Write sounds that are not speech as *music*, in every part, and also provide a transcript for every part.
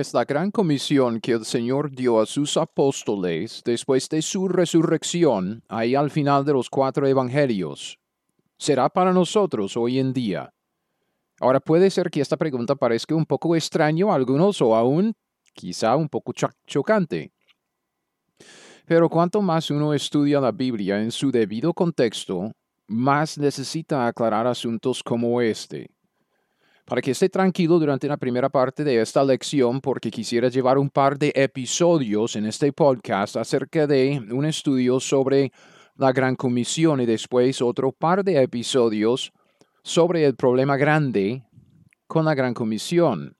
Es la gran comisión que el Señor dio a sus apóstoles después de su resurrección, ahí al final de los cuatro evangelios. ¿Será para nosotros hoy en día? Ahora puede ser que esta pregunta parezca un poco extraño a algunos o aún quizá un poco chocante. Pero cuanto más uno estudia la Biblia en su debido contexto, más necesita aclarar asuntos como este para que esté tranquilo durante la primera parte de esta lección porque quisiera llevar un par de episodios en este podcast acerca de un estudio sobre la Gran Comisión y después otro par de episodios sobre el problema grande con la Gran Comisión.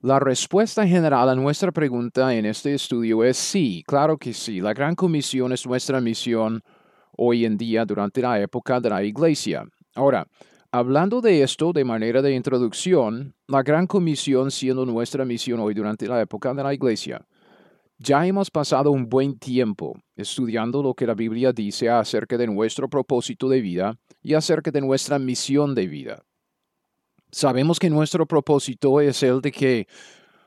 La respuesta general a nuestra pregunta en este estudio es sí, claro que sí. La Gran Comisión es nuestra misión hoy en día durante la época de la Iglesia. Ahora, Hablando de esto de manera de introducción, la Gran Comisión siendo nuestra misión hoy durante la época de la Iglesia. Ya hemos pasado un buen tiempo estudiando lo que la Biblia dice acerca de nuestro propósito de vida y acerca de nuestra misión de vida. Sabemos que nuestro propósito es el de que,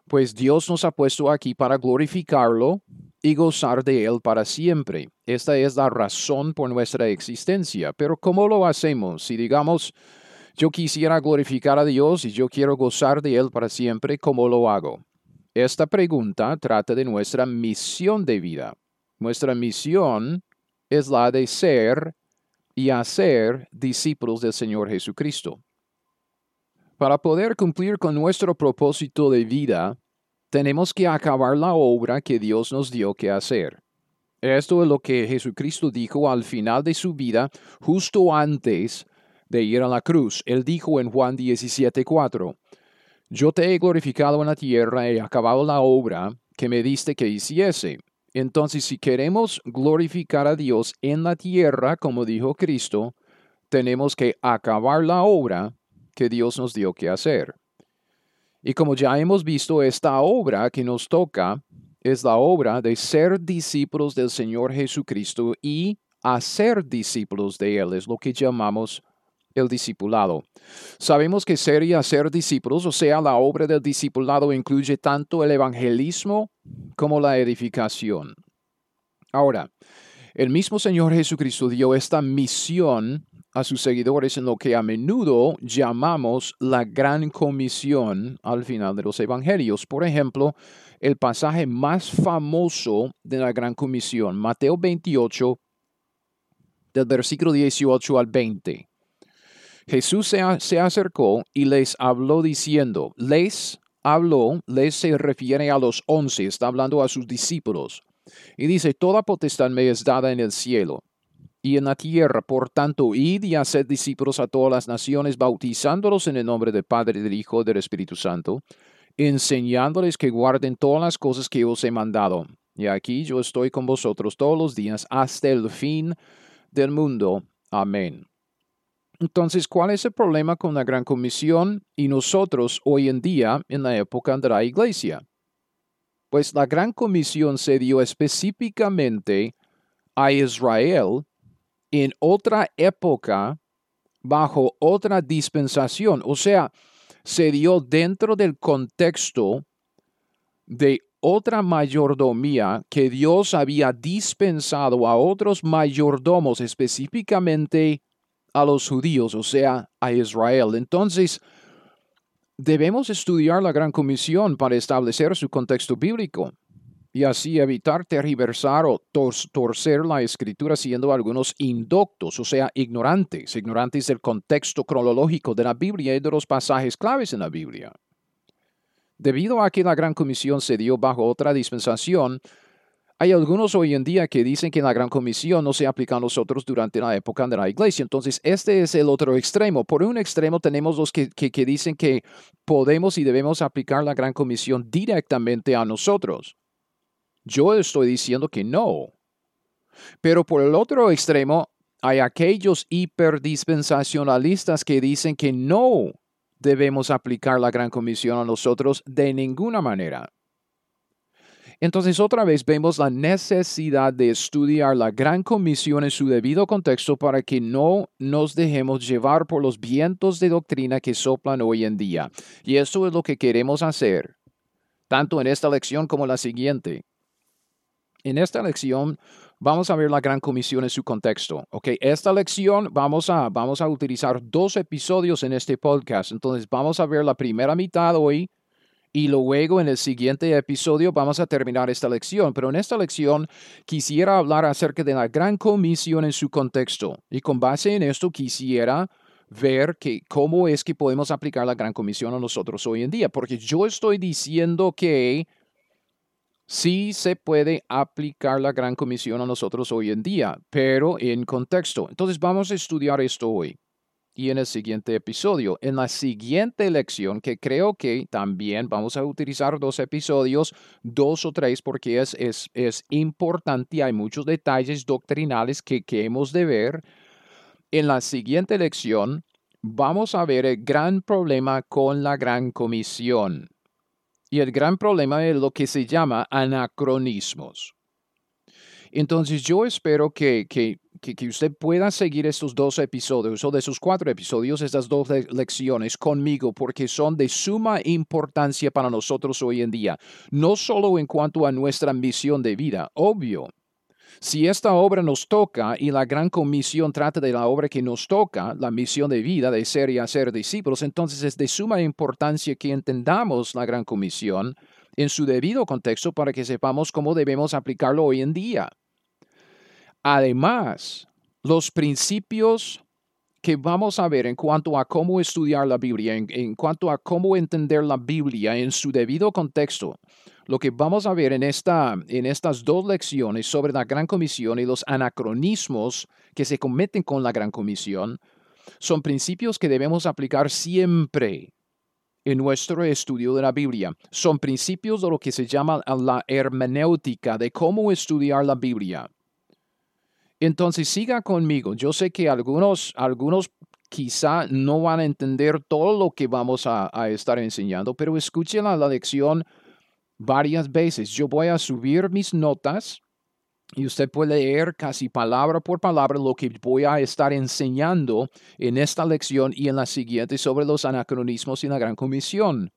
pues Dios nos ha puesto aquí para glorificarlo y gozar de Él para siempre. Esta es la razón por nuestra existencia. Pero ¿cómo lo hacemos? Si digamos, yo quisiera glorificar a Dios y yo quiero gozar de Él para siempre, ¿cómo lo hago? Esta pregunta trata de nuestra misión de vida. Nuestra misión es la de ser y hacer discípulos del Señor Jesucristo. Para poder cumplir con nuestro propósito de vida, tenemos que acabar la obra que Dios nos dio que hacer. Esto es lo que Jesucristo dijo al final de su vida, justo antes de ir a la cruz. Él dijo en Juan 17:4, Yo te he glorificado en la tierra he acabado la obra que me diste que hiciese. Entonces, si queremos glorificar a Dios en la tierra, como dijo Cristo, tenemos que acabar la obra que Dios nos dio que hacer. Y como ya hemos visto, esta obra que nos toca es la obra de ser discípulos del Señor Jesucristo y hacer discípulos de Él, es lo que llamamos el discipulado. Sabemos que ser y hacer discípulos, o sea, la obra del discipulado incluye tanto el evangelismo como la edificación. Ahora, el mismo Señor Jesucristo dio esta misión a sus seguidores en lo que a menudo llamamos la gran comisión al final de los evangelios. Por ejemplo, el pasaje más famoso de la gran comisión, Mateo 28, del versículo 18 al 20. Jesús se, se acercó y les habló diciendo, les habló, les se refiere a los once, está hablando a sus discípulos. Y dice, toda potestad me es dada en el cielo y en la tierra. Por tanto, id y haced discípulos a todas las naciones, bautizándolos en el nombre del Padre, del Hijo y del Espíritu Santo, enseñándoles que guarden todas las cosas que os he mandado. Y aquí yo estoy con vosotros todos los días hasta el fin del mundo. Amén. Entonces, ¿cuál es el problema con la Gran Comisión y nosotros hoy en día en la época de la Iglesia? Pues la Gran Comisión se dio específicamente a Israel en otra época, bajo otra dispensación. O sea, se dio dentro del contexto de otra mayordomía que Dios había dispensado a otros mayordomos, específicamente a los judíos, o sea, a Israel. Entonces, debemos estudiar la Gran Comisión para establecer su contexto bíblico y así evitar tergiversar o torcer la escritura siendo algunos indoctos, o sea, ignorantes, ignorantes del contexto cronológico de la Biblia y de los pasajes claves en la Biblia. Debido a que la Gran Comisión se dio bajo otra dispensación, Hay algunos hoy en día que dicen que la gran comisión no se aplica a nosotros durante la época de la iglesia. Entonces, este es el otro extremo. Por un extremo tenemos los que, que, dicen que podemos y debemos aplicar la gran comisión directamente a nosotros. Yo estoy diciendo que no. Pero por el otro extremo, hay aquellos hiperdispensacionalistas que dicen que no debemos aplicar la gran comisión a nosotros de ninguna manera. Entonces otra vez vemos la necesidad de estudiar la gran comisión en su debido contexto para que no nos dejemos llevar por los vientos de doctrina que soplan hoy en día. Y eso es lo que queremos hacer, tanto en esta lección como en la siguiente. En esta lección vamos a ver la gran comisión en su contexto. Ok, esta lección vamos a, vamos a utilizar dos episodios en este podcast. Entonces vamos a ver la primera mitad hoy y luego en el siguiente episodio vamos a terminar esta lección. Pero en esta lección quisiera hablar acerca de la gran comisión en su contexto. Y con base en esto quisiera ver que cómo es que podemos aplicar la gran comisión a nosotros hoy en día. Porque yo estoy diciendo que sí se puede aplicar la gran comisión a nosotros hoy en día, pero en contexto. Entonces vamos a estudiar esto hoy y en el siguiente episodio. En la siguiente lección, que creo que también vamos a utilizar dos episodios, dos o tres, porque es, es, es importante, hay muchos detalles doctrinales que, que hemos de ver. En la siguiente lección vamos a ver el gran problema con la gran comisión. Y el gran problema es lo que se llama anacronismos. Entonces yo espero que, que, que, usted pueda seguir estos dos episodios o de esos cuatro episodios, estas dos lecciones conmigo, porque son de suma importancia para nosotros hoy en día, no solo en cuanto a nuestra misión de vida, obvio. Si esta obra nos toca y la gran comisión trata de la obra que nos toca, la misión de vida de ser y hacer discípulos, entonces es de suma importancia que entendamos la gran comisión en su debido contexto para que sepamos cómo debemos aplicarlo hoy en día. Además, los principios que vamos a ver en cuanto a cómo estudiar la Biblia, en, cuanto a cómo entender la Biblia en su debido contexto, lo que vamos a ver en, esta, en estas dos lecciones sobre la Gran Comisión y los anacronismos que se cometen con la Gran Comisión, son principios que debemos aplicar siempre en nuestro estudio de la Biblia. Son principios de lo que se llama la hermenéutica, de cómo estudiar la Biblia. Entonces siga conmigo. Yo sé que algunos, algunos quizá no van a entender todo lo que vamos a, estar enseñando, pero escuchen la, lección varias veces. Yo voy a subir mis notas y usted puede leer casi palabra por palabra lo que voy a estar enseñando en esta lección y en la siguiente sobre los anacronismos y la gran comisión.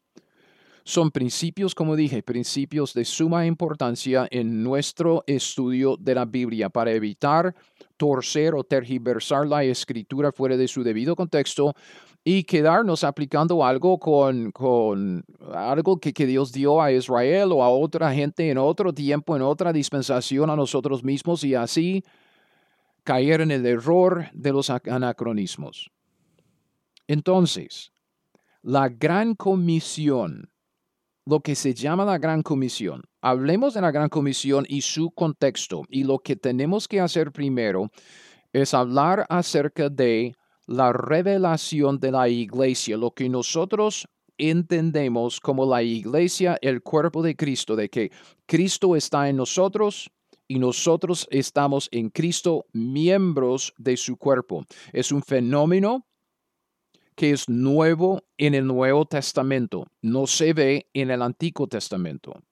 Son principios, como dije, principios de suma importancia en nuestro estudio de la Biblia para evitar torcer o tergiversar la escritura fuera de su debido contexto y quedarnos aplicando algo con, con algo que, que, Dios dio a Israel o a otra gente en otro tiempo, en otra dispensación a nosotros mismos y así caer en el error de los anacronismos. Entonces, la gran comisión lo que se llama la Gran Comisión. Hablemos de la Gran Comisión y su contexto. Y lo que tenemos que hacer primero es hablar acerca de la revelación de la iglesia, lo que nosotros entendemos como la iglesia, el cuerpo de Cristo, de que Cristo está en nosotros y nosotros estamos en Cristo, miembros de su cuerpo. Es un fenómeno que es nuevo en el Nuevo Testamento, no se ve en el Antiguo Testamento.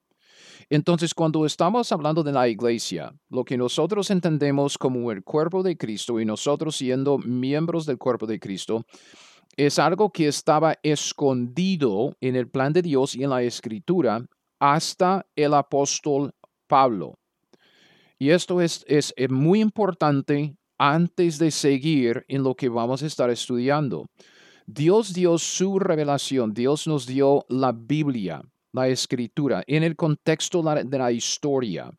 Entonces, cuando estamos hablando de la iglesia, lo que nosotros entendemos como el cuerpo de Cristo y nosotros siendo miembros del cuerpo de Cristo, es algo que estaba escondido en el plan de Dios y en la escritura hasta el apóstol Pablo. Y esto es, es, muy importante antes de seguir en lo que vamos a estar estudiando. Dios dio su revelación, Dios nos dio la Biblia, la escritura, en el contexto de la historia.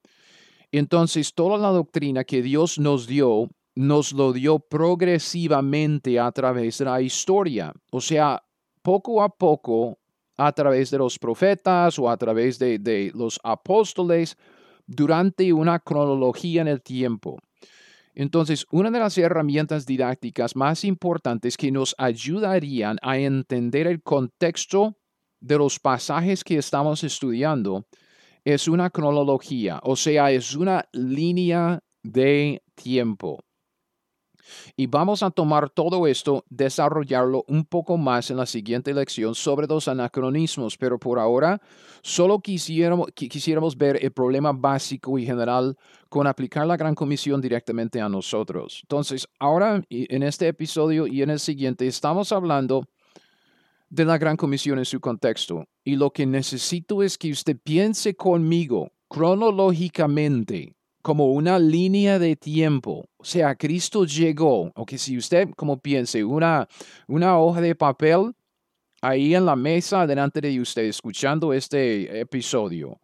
Entonces, toda la doctrina que Dios nos dio, nos lo dio progresivamente a través de la historia. O sea, poco a poco, a través de los profetas o a través de, de los apóstoles, durante una cronología en el tiempo. Entonces, una de las herramientas didácticas más importantes que nos ayudarían a entender el contexto de los pasajes que estamos estudiando es una cronología, o sea, es una línea de tiempo. Y vamos a tomar todo esto, desarrollarlo un poco más en la siguiente lección sobre los anacronismos, pero por ahora solo quisiéramos, quisiéramos ver el problema básico y general con aplicar la Gran Comisión directamente a nosotros. Entonces, ahora en este episodio y en el siguiente estamos hablando de la Gran Comisión en su contexto. Y lo que necesito es que usted piense conmigo cronológicamente como una línea de tiempo. O sea, Cristo llegó, o que si usted, como piense, una, una hoja de papel ahí en la mesa delante de usted escuchando este episodio.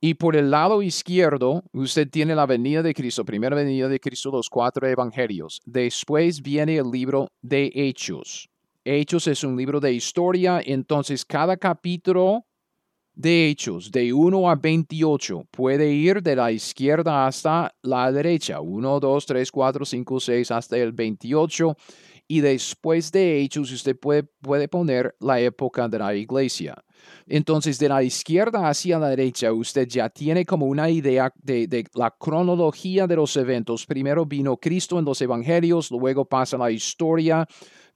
Y por el lado izquierdo, usted tiene la venida de Cristo, primera venida de Cristo, los cuatro evangelios. Después viene el libro de Hechos. Hechos es un libro de historia, entonces cada capítulo de Hechos, de 1 a 28, puede ir de la izquierda hasta la derecha, 1, 2, 3, 4, 5, 6, hasta el 28. Y después de Hechos, usted puede, puede poner la época de la iglesia. Entonces, de la izquierda hacia la derecha, usted ya tiene como una idea de, de, la cronología de los eventos. Primero vino Cristo en los evangelios, luego pasa la historia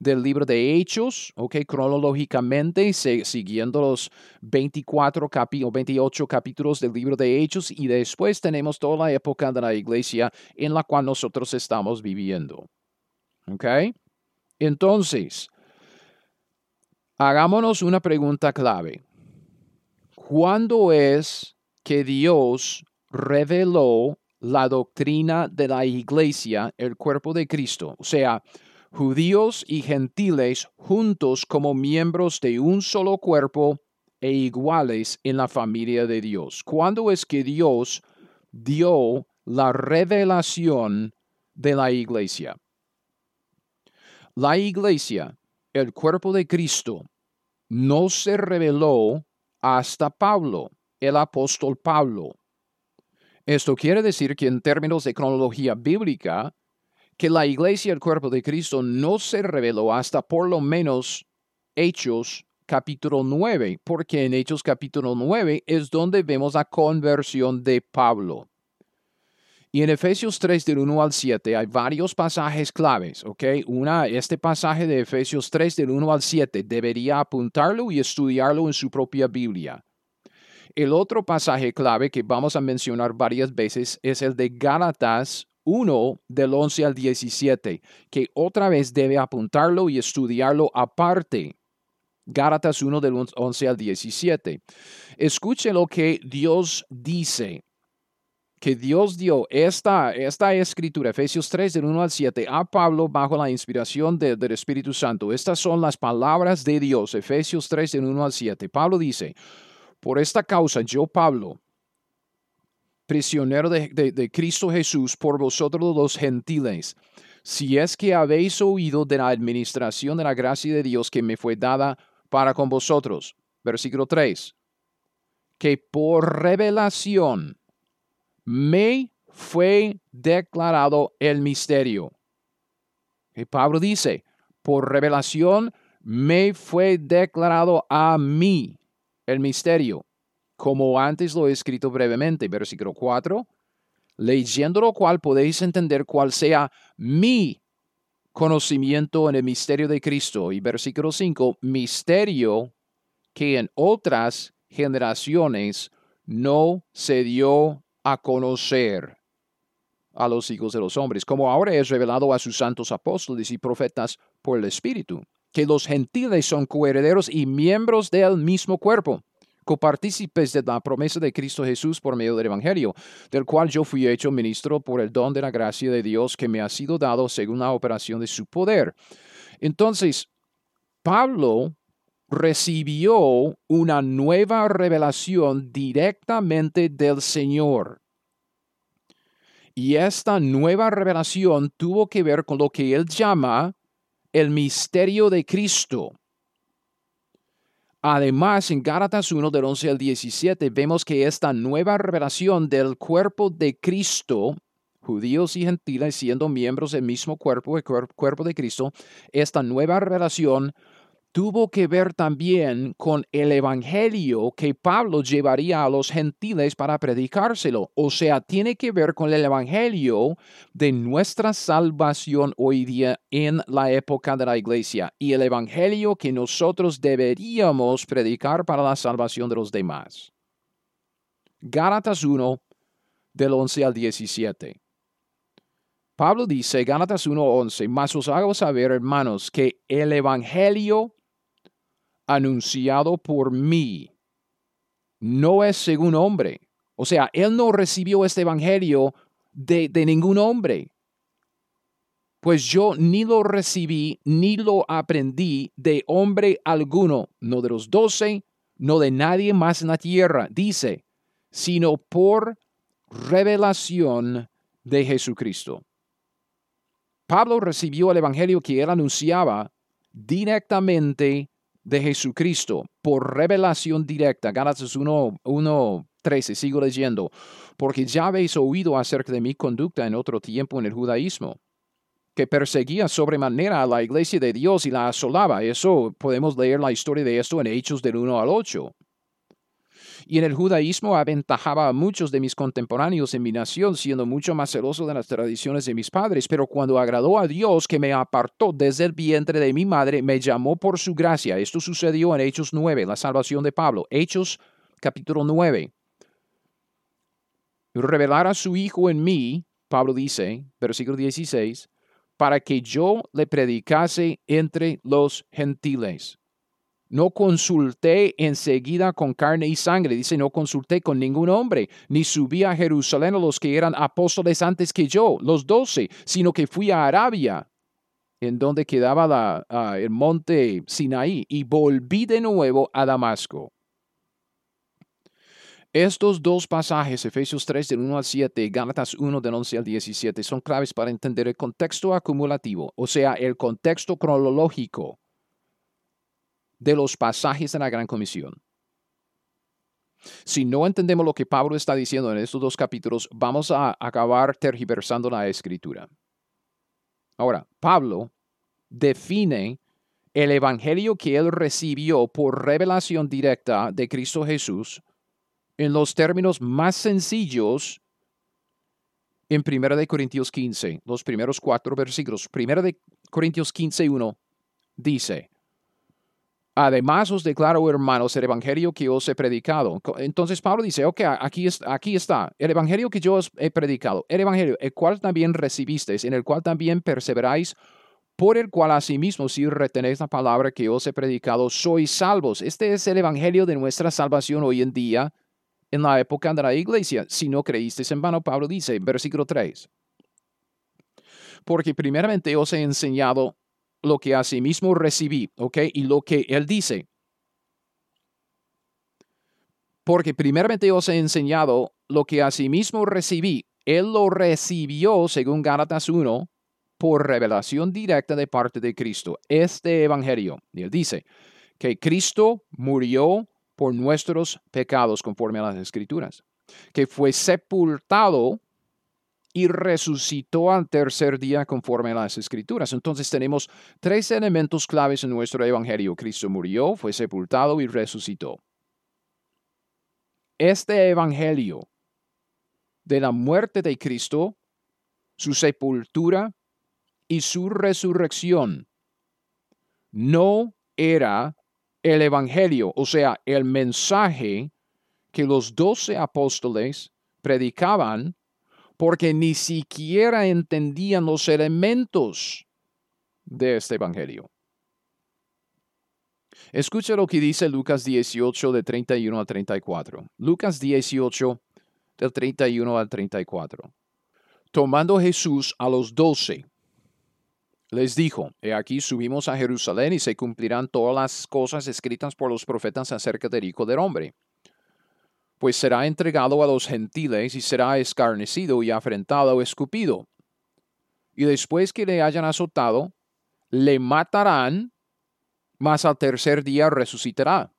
del libro de Hechos, ok, cronológicamente, siguiendo los 24 o 28 capítulos del libro de Hechos, y después tenemos toda la época de la iglesia en la cual nosotros estamos viviendo. Ok, entonces, hagámonos una pregunta clave. ¿Cuándo es que Dios reveló la doctrina de la iglesia, el cuerpo de Cristo? O sea, judíos y gentiles juntos como miembros de un solo cuerpo e iguales en la familia de Dios. ¿Cuándo es que Dios dio la revelación de la iglesia? La iglesia, el cuerpo de Cristo, no se reveló hasta Pablo, el apóstol Pablo. Esto quiere decir que en términos de cronología bíblica, que la iglesia, el cuerpo de Cristo, no se reveló hasta por lo menos Hechos capítulo 9, porque en Hechos capítulo 9 es donde vemos la conversión de Pablo. Y en Efesios 3 del 1 al 7 hay varios pasajes claves, ¿ok? Una, este pasaje de Efesios 3 del 1 al 7 debería apuntarlo y estudiarlo en su propia Biblia. El otro pasaje clave que vamos a mencionar varias veces es el de Gálatas 1 del 11 al 17, que otra vez debe apuntarlo y estudiarlo aparte. Gálatas 1 del 11 al 17. Escuche lo que Dios dice, que Dios dio esta, esta escritura, Efesios 3 del 1 al 7, a Pablo bajo la inspiración del Espíritu Santo. Estas son las palabras de Dios, Efesios 3 del 1 al 7. Pablo dice, por esta causa yo, Pablo, prisionero de, Cristo Jesús por vosotros los gentiles, si es que habéis oído de la administración de la gracia de Dios que me fue dada para con vosotros. Versículo 3. Que por revelación me fue declarado el misterio. Y Pablo dice, por revelación me fue declarado a mí el misterio como antes lo he escrito brevemente, versículo 4, leyendo lo cual podéis entender cuál sea mi conocimiento en el misterio de Cristo. Y versículo 5, misterio que en otras generaciones no se dio a conocer a los hijos de los hombres, como ahora es revelado a sus santos apóstoles y profetas por el Espíritu, que los gentiles son coherederos y miembros del mismo cuerpo copartícipes de la promesa de Cristo Jesús por medio del Evangelio, del cual yo fui hecho ministro por el don de la gracia de Dios que me ha sido dado según la operación de su poder. Entonces, Pablo recibió una nueva revelación directamente del Señor. Y esta nueva revelación tuvo que ver con lo que él llama el misterio de Cristo Además, en Gálatas 1 del 11 al 17 vemos que esta nueva revelación del cuerpo de Cristo, judíos y gentiles siendo miembros del mismo cuerpo, el cuerpo de Cristo, esta nueva revelación tuvo que ver también con el evangelio que Pablo llevaría a los gentiles para predicárselo. O sea, tiene que ver con el evangelio de nuestra salvación hoy día en la época de la iglesia y el evangelio que nosotros deberíamos predicar para la salvación de los demás. Gálatas 1, del 11 al 17. Pablo dice, Gálatas 11, mas os hago saber, hermanos, que el Evangelio anunciado por mí no es según hombre. O sea, él no recibió este evangelio de, ningún hombre. Pues yo ni lo recibí ni lo aprendí de hombre alguno, no de los doce, no de nadie más en la tierra, dice, sino por revelación de Jesucristo. Pablo recibió el Evangelio que él anunciaba directamente de Jesucristo por revelación directa. Gálatas 1, 1, 13, sigo leyendo, porque ya habéis oído acerca de mi conducta en otro tiempo en el judaísmo, que perseguía sobremanera a la iglesia de Dios y la asolaba. Eso podemos leer la historia de esto en Hechos del 1 al 8 y en el judaísmo aventajaba a muchos de mis contemporáneos en mi nación, siendo mucho más celoso de las tradiciones de mis padres, pero cuando agradó a Dios que me apartó desde el vientre de mi madre, me llamó por su gracia. Esto sucedió en Hechos 9, la salvación de Pablo. Hechos capítulo 9. Revelar a su Hijo en mí, Pablo dice, versículo 16, para que yo le predicase entre los gentiles. No consulté enseguida con carne y sangre, dice, no consulté con ningún hombre, ni subí a Jerusalén a los que eran apóstoles antes que yo, los doce, sino que fui a Arabia, en donde quedaba el monte Sinaí, y volví de nuevo a Damasco. Estos dos pasajes, Efesios 3 del 1 al 7, Gálatas 1 del 11 al 17, son claves para entender el contexto acumulativo, o sea, el contexto cronológico de los pasajes de la Gran Comisión. Si no entendemos lo que Pablo está diciendo en estos dos capítulos, vamos a acabar tergiversando la escritura. Ahora, Pablo define el evangelio que él recibió por revelación directa de Cristo Jesús en los términos más sencillos en 1 Corintios 15, los primeros cuatro versículos. 1 Corintios 15, 1 dice, Además os declaro, hermanos, el evangelio que os he predicado. Entonces Pablo dice, ok, aquí, aquí está, el evangelio que yo os he predicado, el evangelio, el cual también recibisteis, en el cual también perseveráis, por el cual asimismo, si retenéis la palabra que os he predicado, sois salvos. Este es el evangelio de nuestra salvación hoy en día, en la época de la iglesia. Si no creísteis en vano, Pablo dice, versículo 3. Porque primeramente os he enseñado lo que asimismo recibí, ¿ok? Y lo que él dice. Porque primeramente os he enseñado lo que asimismo recibí. Él lo recibió, según Gálatas 1, por revelación directa de parte de Cristo. Este evangelio. Y él dice que Cristo murió por nuestros pecados conforme a las escrituras. Que fue sepultado y resucitó al tercer día conforme a las escrituras. Entonces tenemos tres elementos claves en nuestro Evangelio. Cristo murió, fue sepultado y resucitó. Este Evangelio de la muerte de Cristo, su sepultura y su resurrección no era el Evangelio, o sea, el mensaje que los doce apóstoles predicaban porque ni siquiera entendían los elementos de este Evangelio. Escucha lo que dice Lucas 18 de 31 al 34. Lucas 18 del 31 al 34. Tomando Jesús a los doce, les dijo, He aquí subimos a Jerusalén y se cumplirán todas las cosas escritas por los profetas acerca del Hijo del Hombre pues será entregado a los gentiles y será escarnecido y afrentado, escupido. Y después que le hayan azotado, le matarán, mas al tercer día resucitará.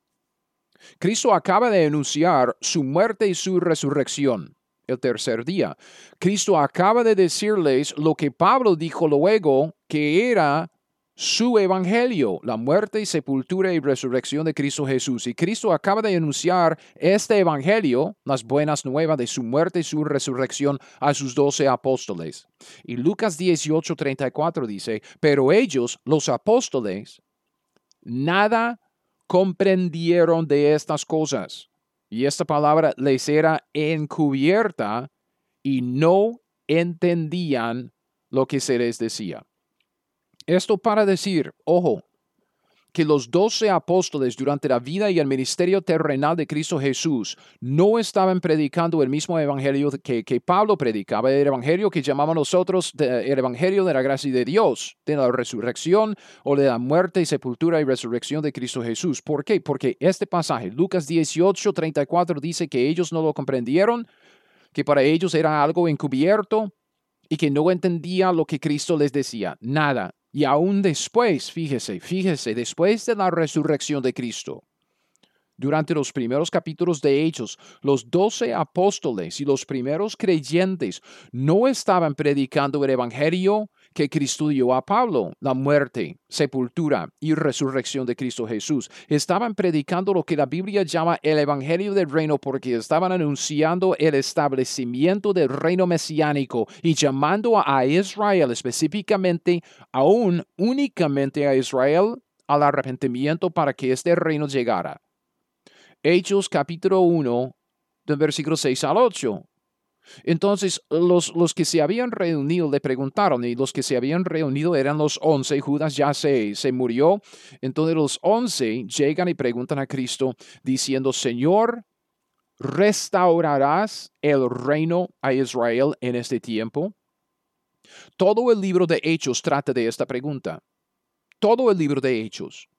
Cristo acaba de anunciar su muerte y su resurrección el tercer día. Cristo acaba de decirles lo que Pablo dijo luego que era su evangelio, la muerte y sepultura y resurrección de Cristo Jesús. Y Cristo acaba de anunciar este evangelio, las buenas nuevas de su muerte y su resurrección a sus doce apóstoles. Y Lucas 18, 34 dice, pero ellos, los apóstoles, nada comprendieron de estas cosas. Y esta palabra les era encubierta y no entendían lo que se les decía. Esto para decir, ojo, que los doce apóstoles durante la vida y el ministerio terrenal de Cristo Jesús no estaban predicando el mismo evangelio que, que Pablo predicaba, el evangelio que llamamos nosotros el evangelio de la gracia de Dios, de la resurrección o de la muerte y sepultura y resurrección de Cristo Jesús. ¿Por qué? Porque este pasaje, Lucas 18, 34, dice que ellos no lo comprendieron, que para ellos era algo encubierto y que no entendía lo que Cristo les decía. Nada, y aún después, fíjese, fíjese, después de la resurrección de Cristo, durante los primeros capítulos de Hechos, los doce apóstoles y los primeros creyentes no estaban predicando el Evangelio que Cristo dio a Pablo, la muerte, sepultura y resurrección de Cristo Jesús. Estaban predicando lo que la Biblia llama el Evangelio del Reino porque estaban anunciando el establecimiento del reino mesiánico y llamando a Israel específicamente, aún únicamente a Israel, al arrepentimiento para que este reino llegara. Hechos capítulo 1, del versículo 6 al 8. Entonces los, los, que se habían reunido le preguntaron y los que se habían reunido eran los once, Judas ya se, se murió. Entonces los once llegan y preguntan a Cristo diciendo, Señor, ¿restaurarás el reino a Israel en este tiempo? Todo el libro de Hechos trata de esta pregunta. Todo el libro de Hechos.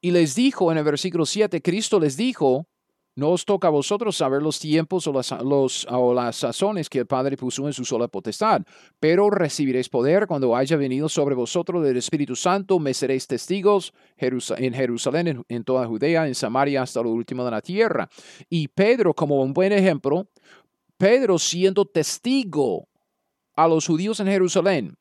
Y les dijo en el versículo 7, Cristo les dijo, no os toca a vosotros saber los tiempos o las, los, o las sazones que el Padre puso en su sola potestad, pero recibiréis poder cuando haya venido sobre vosotros el Espíritu Santo, me seréis testigos en Jerusalén, en, en toda Judea, en Samaria, hasta lo último de la tierra. Y Pedro, como un buen ejemplo, Pedro siendo testigo a los judíos en Jerusalén,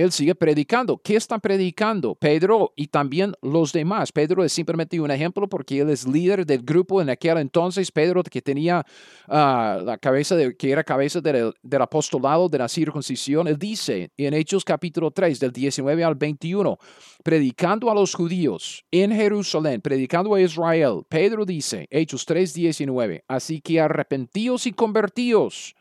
él sigue predicando. ¿Qué está predicando? Pedro y también los demás. Pedro es simplemente un ejemplo porque él es líder del grupo en aquel entonces. Pedro que tenía ah, la cabeza, de, que era cabeza del, del, apostolado de la circuncisión. Él dice en Hechos capítulo 3, del 19 al 21, predicando a los judíos en Jerusalén, predicando a Israel. Pedro dice, Hechos 3, 19, así que arrepentíos y convertíos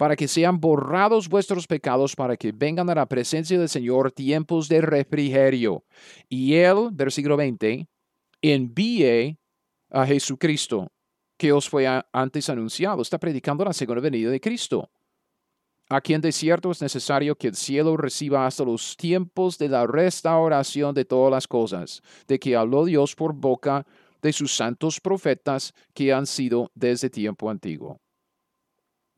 para que sean borrados vuestros pecados, para que vengan a la presencia del Señor tiempos de refrigerio. Y él, versículo 20, envíe a Jesucristo, que os fue antes anunciado. Está predicando la segunda venida de Cristo. A quien de cierto es necesario que el cielo reciba hasta los tiempos de la restauración de todas las cosas, de que habló Dios por boca de sus santos profetas que han sido desde tiempo antiguo.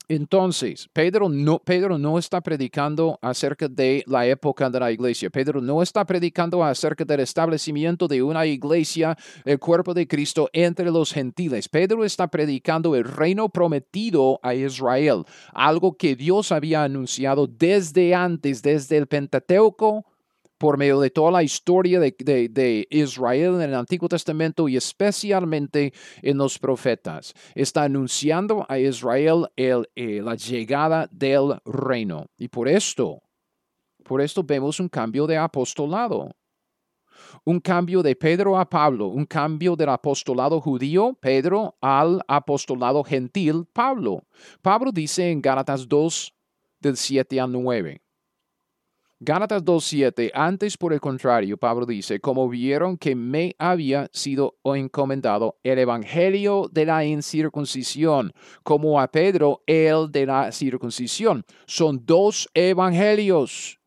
Entonces, Pedro no, Pedro no está predicando acerca de la época de la iglesia. Pedro no está predicando acerca del establecimiento de una iglesia, el cuerpo de Cristo entre los gentiles. Pedro está predicando el reino prometido a Israel, algo que Dios había anunciado desde antes, desde el Pentateuco por medio de toda la historia de, Israel en el Antiguo Testamento y especialmente en los profetas. Está anunciando a Israel el, eh, la llegada del reino. Y por esto, por esto vemos un cambio de apostolado. Un cambio de Pedro a Pablo, un cambio del apostolado judío, Pedro, al apostolado gentil, Pablo. Pablo dice en Gálatas 2, del 7 al 9. Gálatas 2.7, antes por el contrario, Pablo dice, como vieron que me había sido encomendado el evangelio de la incircuncisión, como a Pedro el de la circuncisión. Son dos evangelios.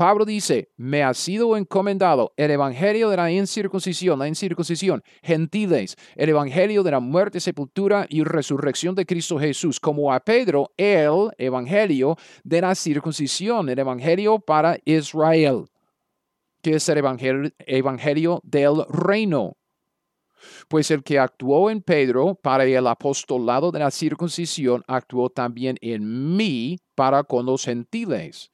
Pablo dice, me ha sido encomendado el evangelio de la incircuncisión, la incircuncisión, gentiles, el evangelio de la muerte, sepultura y resurrección de Cristo Jesús, como a Pedro el evangelio de la circuncisión, el evangelio para Israel, que es el evangelio, evangelio del reino, Pues el que actuó en Pedro para el apostolado de la circuncisión, actuó también en mí para con los gentiles.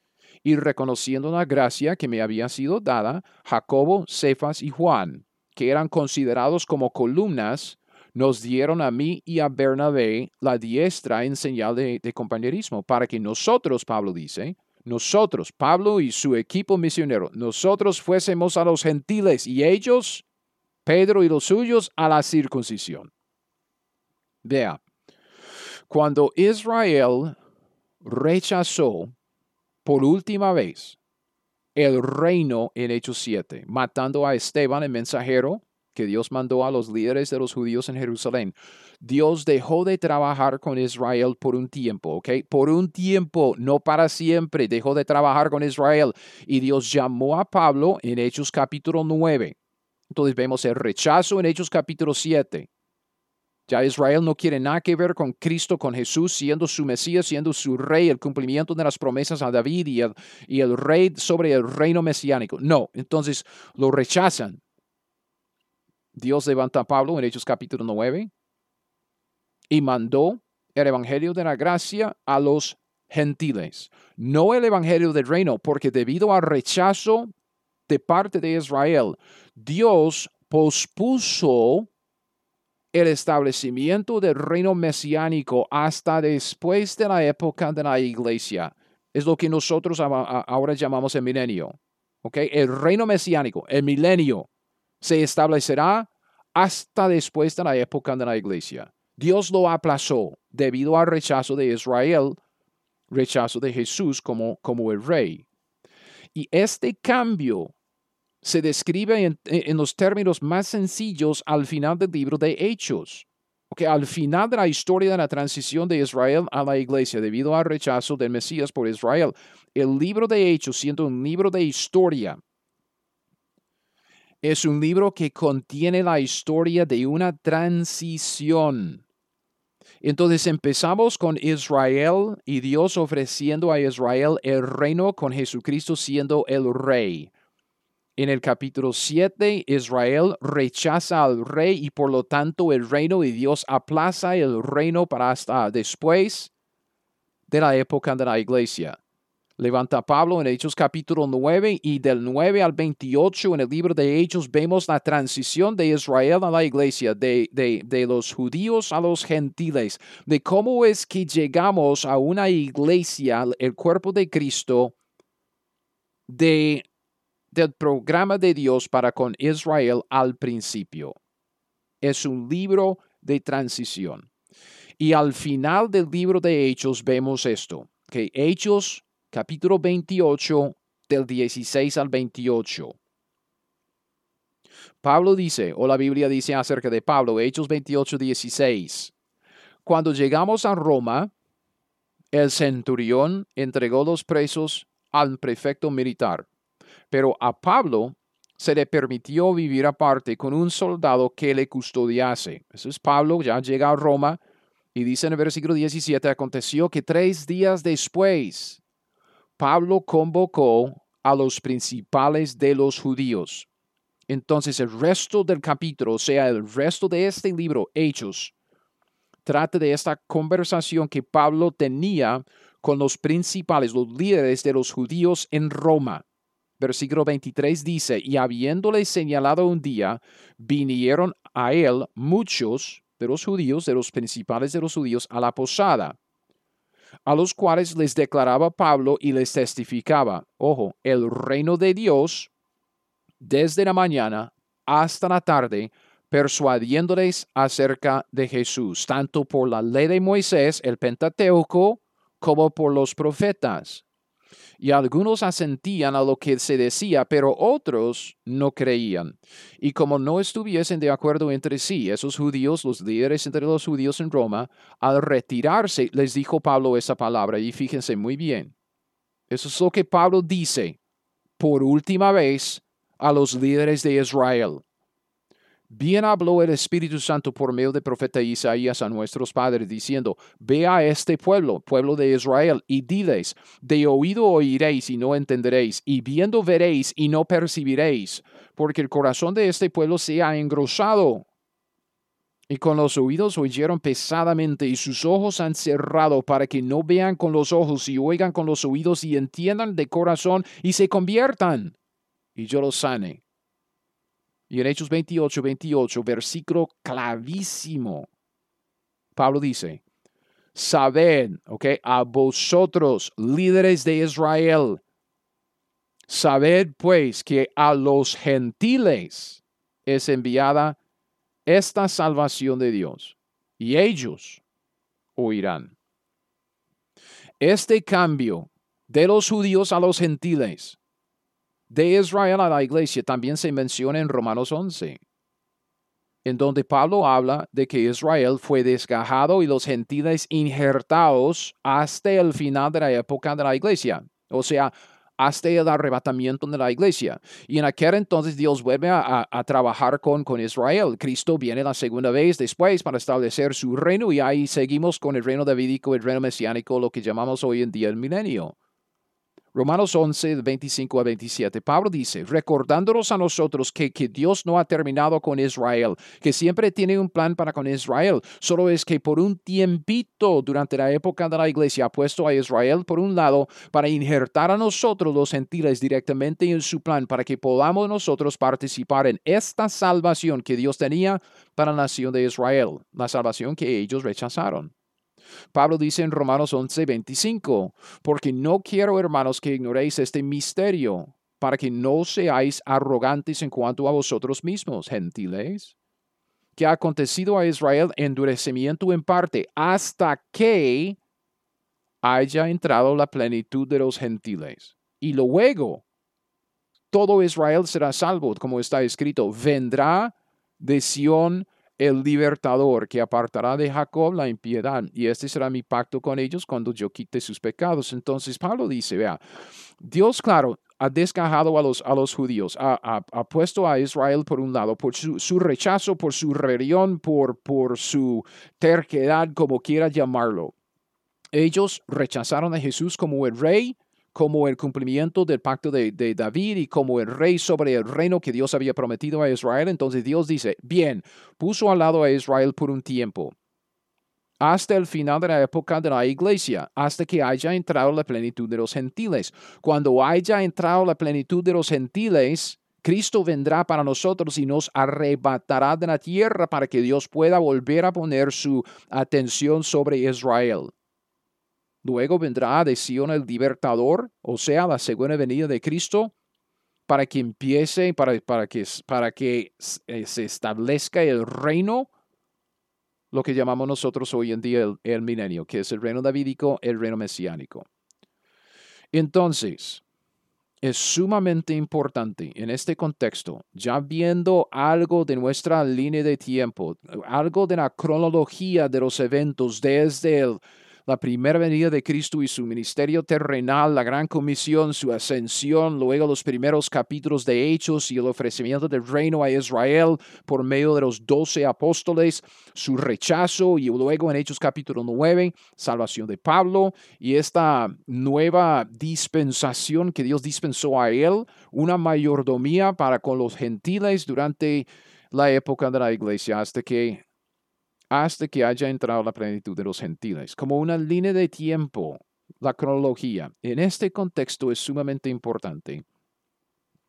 Y reconociendo la gracia que me había sido dada, Jacobo, Cefas y Juan, que eran considerados como columnas, nos dieron a mí y a Bernabé la diestra en señal de, compañerismo, para que nosotros, Pablo dice, nosotros, Pablo y su equipo misionero, nosotros fuésemos a los gentiles y ellos, Pedro y los suyos, a la circuncisión. Vea, cuando Israel rechazó por última vez el reino en Hechos 7, matando a Esteban, el mensajero que Dios mandó a los líderes de los judíos en Jerusalén. Dios dejó de trabajar con Israel por un tiempo, ¿ok? Por un tiempo, no para siempre, dejó de trabajar con Israel. Y Dios llamó a Pablo en Hechos capítulo 9. Entonces vemos el rechazo en Hechos capítulo 7. Ya Israel no quiere nada que ver con Cristo, con Jesús, siendo su Mesías, siendo su rey, el cumplimiento de las promesas a David y el, rey sobre el reino mesiánico. No, entonces lo rechazan. Dios levanta a Pablo en Hechos capítulo 9 y mandó el Evangelio de la Gracia a los gentiles, no el Evangelio del reino, porque debido al rechazo de parte de Israel, Dios pospuso el establecimiento del reino mesiánico hasta después de la época de la iglesia. Es lo que nosotros ahora llamamos el milenio. El reino mesiánico, el milenio, se establecerá hasta después de la época de la iglesia. Dios lo aplazó debido al rechazo de Israel, rechazo de Jesús como, como el rey. Y este cambio se describe en, los términos más sencillos al final del libro de Hechos. Okay, al final de la historia de la transición de Israel a la iglesia debido al rechazo del Mesías por Israel, el libro de Hechos, siendo un libro de historia, es un libro que contiene la historia de una transición. Entonces empezamos con Israel y Dios ofreciendo a Israel el reino con Jesucristo siendo el rey. En el capítulo 7, Israel rechaza al rey y por lo tanto el reino y Dios aplaza el reino para hasta después de la época de la iglesia. Levanta Pablo en Hechos capítulo 9 y del 9 al 28 en el libro de Hechos vemos la transición de Israel a la iglesia, de, de, de, los judíos a los gentiles, de cómo es que llegamos a una iglesia, el cuerpo de Cristo, de del programa de Dios para con Israel al principio. Es un libro de transición. Y al final del libro de Hechos vemos esto, que Hechos capítulo 28 del 16 al 28. Pablo dice, o la Biblia dice acerca de Pablo, Hechos 28, 16. Cuando llegamos a Roma, el centurión entregó los presos al prefecto militar pero a Pablo se le permitió vivir aparte con un soldado que le custodiase. Eso es Pablo, ya llega a Roma y dice en el versículo 17, aconteció que tres días después, Pablo convocó a los principales de los judíos. Entonces el resto del capítulo, o sea, el resto de este libro, Hechos, trata de esta conversación que Pablo tenía con los principales, los líderes de los judíos en Roma. Versículo 23 dice, y habiéndole señalado un día, vinieron a él muchos de los judíos, de los principales de los judíos, a la posada, a los cuales les declaraba Pablo y les testificaba, ojo, el reino de Dios desde la mañana hasta la tarde, persuadiéndoles acerca de Jesús, tanto por la ley de Moisés, el Pentateuco, como por los profetas y algunos asentían a lo que se decía, pero otros no creían. Y como no estuviesen de acuerdo entre sí, esos judíos, los líderes entre los judíos en Roma, al retirarse, les dijo Pablo esa palabra, y fíjense muy bien, eso es lo que Pablo dice por última vez a los líderes de Israel. Bien habló el Espíritu Santo por medio del profeta Isaías a nuestros padres, diciendo, Ve a este pueblo, pueblo de Israel, y diles, de oído oiréis y no entenderéis, y viendo veréis y no percibiréis, porque el corazón de este pueblo se ha engrosado, y con los oídos oyeron pesadamente y sus ojos han cerrado para que no vean con los ojos y oigan con los oídos y entiendan de corazón y se conviertan y yo los sane. Y en Hechos 28, 28, versículo clavísimo, Pablo dice, sabed, ok, a vosotros, líderes de Israel, sabed pues que a los gentiles es enviada esta salvación de Dios y ellos oirán. Este cambio de los judíos a los gentiles, de Israel a la iglesia, también se menciona en Romanos 11, en donde Pablo habla de que Israel fue desgajado y los gentiles injertados hasta el final de la época de la iglesia. O sea, hasta el arrebatamiento de la iglesia. Y en aquel entonces Dios vuelve a, trabajar con, con Israel. Cristo viene la segunda vez después para establecer su reino y ahí seguimos con el reino davídico, el reino mesiánico, lo que llamamos hoy en día el milenio. Romanos 11, 25 a 27, Pablo dice, recordándonos a nosotros que, que Dios no ha terminado con Israel, que siempre tiene un plan para con Israel, solo es que por un tiempito durante la época de la iglesia ha puesto a Israel por un lado para injertar a nosotros los gentiles directamente en su plan, para que podamos nosotros participar en esta salvación que Dios tenía para la nación de Israel, la salvación que ellos rechazaron. Pablo dice en Romanos 11, 25, porque no quiero, hermanos, que ignoréis este misterio, para que no seáis arrogantes en cuanto a vosotros mismos, gentiles, que ha acontecido a Israel endurecimiento en parte, hasta que haya entrado la plenitud de los gentiles. Y luego, todo Israel será salvo, como está escrito, vendrá de Sión el libertador que apartará de Jacob la impiedad, y este será mi pacto con ellos cuando yo quite sus pecados. Entonces Pablo dice, vea, Dios, claro, ha desgajado a los, a los judíos, ha, puesto a Israel por un lado, por su, rechazo, por su rebelión, por, por su terquedad, como quiera llamarlo. Ellos rechazaron a Jesús como el rey, como el cumplimiento del pacto de, David y como el rey sobre el reino que Dios había prometido a Israel. Entonces Dios dice, bien, puso al lado a Israel por un tiempo, hasta el final de la época de la iglesia, hasta que haya entrado la plenitud de los gentiles. Cuando haya entrado la plenitud de los gentiles, Cristo vendrá para nosotros y nos arrebatará de la tierra para que Dios pueda volver a poner su atención sobre Israel. Luego vendrá de Sion el libertador, o sea, la segunda venida de Cristo, para que empiece, para, para, que, para que eh, se establezca el reino, lo que llamamos nosotros hoy en día el, el milenio, que es el reino davídico, el reino mesiánico. Entonces, es sumamente importante en este contexto, ya viendo algo de nuestra línea de tiempo, algo de la cronología de los eventos desde el la primera venida de Cristo y su ministerio terrenal, la gran comisión, su ascensión, luego los primeros capítulos de Hechos y el ofrecimiento del reino a Israel por medio de los doce apóstoles, su rechazo y luego en Hechos capítulo 9, salvación de Pablo y esta nueva dispensación que Dios dispensó a él, una mayordomía para con los gentiles durante la época de la iglesia hasta que hasta que haya entrado la plenitud de los gentiles, como una línea de tiempo, la cronología. En este contexto es sumamente importante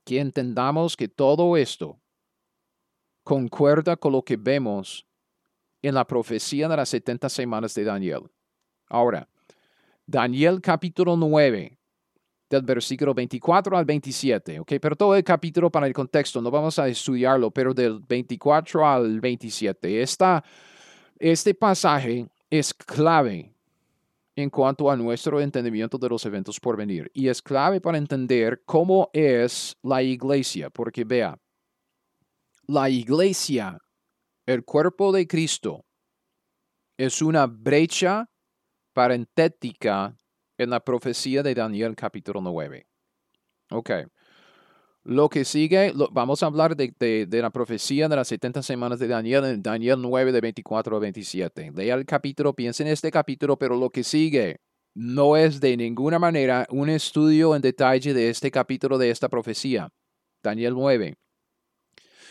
que entendamos que todo esto concuerda con lo que vemos en la profecía de las 70 semanas de Daniel. Ahora, Daniel capítulo 9, del versículo 24 al 27, ¿ok? Pero todo el capítulo para el contexto, no vamos a estudiarlo, pero del 24 al 27. Esta este pasaje es clave en cuanto a nuestro entendimiento de los eventos por venir y es clave para entender cómo es la iglesia, porque vea, la iglesia, el cuerpo de Cristo, es una brecha parentética en la profecía de Daniel capítulo 9. Ok. Lo que sigue, vamos a hablar de, la profecía de las 70 semanas de Daniel Daniel 9 de 24 a 27. Lea el capítulo, piensa en este capítulo, pero lo que sigue no es de ninguna manera un estudio en detalle de este capítulo de esta profecía. Daniel 9.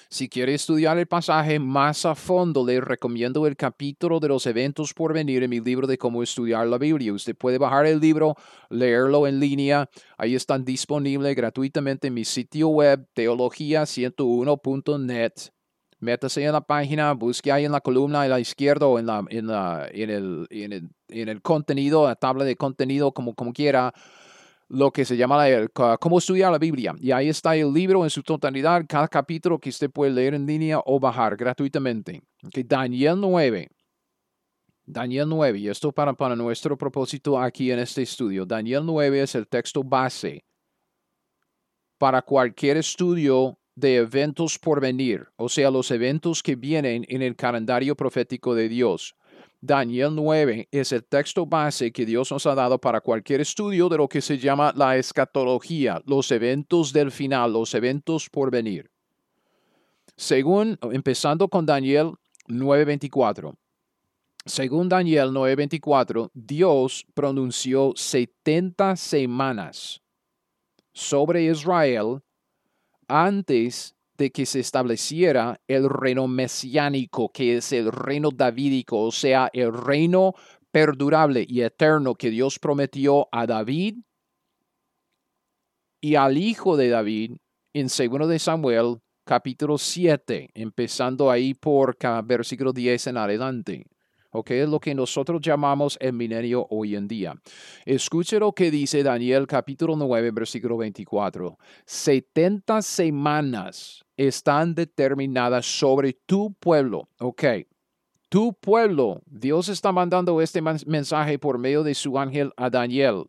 Si quiere estudiar el pasaje más a fondo, le recomiendo el capítulo de los eventos por venir en mi libro de cómo estudiar la Biblia. Usted puede bajar el libro, leerlo en línea. Ahí están disponibles gratuitamente en mi sitio web, teología101.net. Métase en la página, busque ahí en la columna a la izquierda o en, la, en, la, en, el, en, el, en el contenido, la tabla de contenido, como, como quiera lo que se llama la, cómo estudiar la Biblia. Y ahí está el libro en su totalidad, cada capítulo que usted puede leer en línea o bajar gratuitamente. Okay, Daniel 9. Daniel 9, y esto para, para nuestro propósito aquí en este estudio. Daniel 9 es el texto base para cualquier estudio de eventos por venir, o sea, los eventos que vienen en el calendario profético de Dios. Daniel 9 es el texto base que Dios nos ha dado para cualquier estudio de lo que se llama la escatología, los eventos del final, los eventos por venir. Según, empezando con Daniel 9:24. Según Daniel 9:24, Dios pronunció 70 semanas sobre Israel antes de que se estableciera el reino mesiánico, que es el reino davídico, o sea, el reino perdurable y eterno que Dios prometió a David y al hijo de David en 2 de Samuel capítulo 7, empezando ahí por versículo 10 en adelante. ¿ok? Es lo que nosotros llamamos el milenio hoy en día. Escuche lo que dice Daniel capítulo 9, versículo 24. 70 semanas están determinadas sobre tu pueblo, ¿ok? Tu pueblo, Dios está mandando este mensaje por medio de su ángel a Daniel.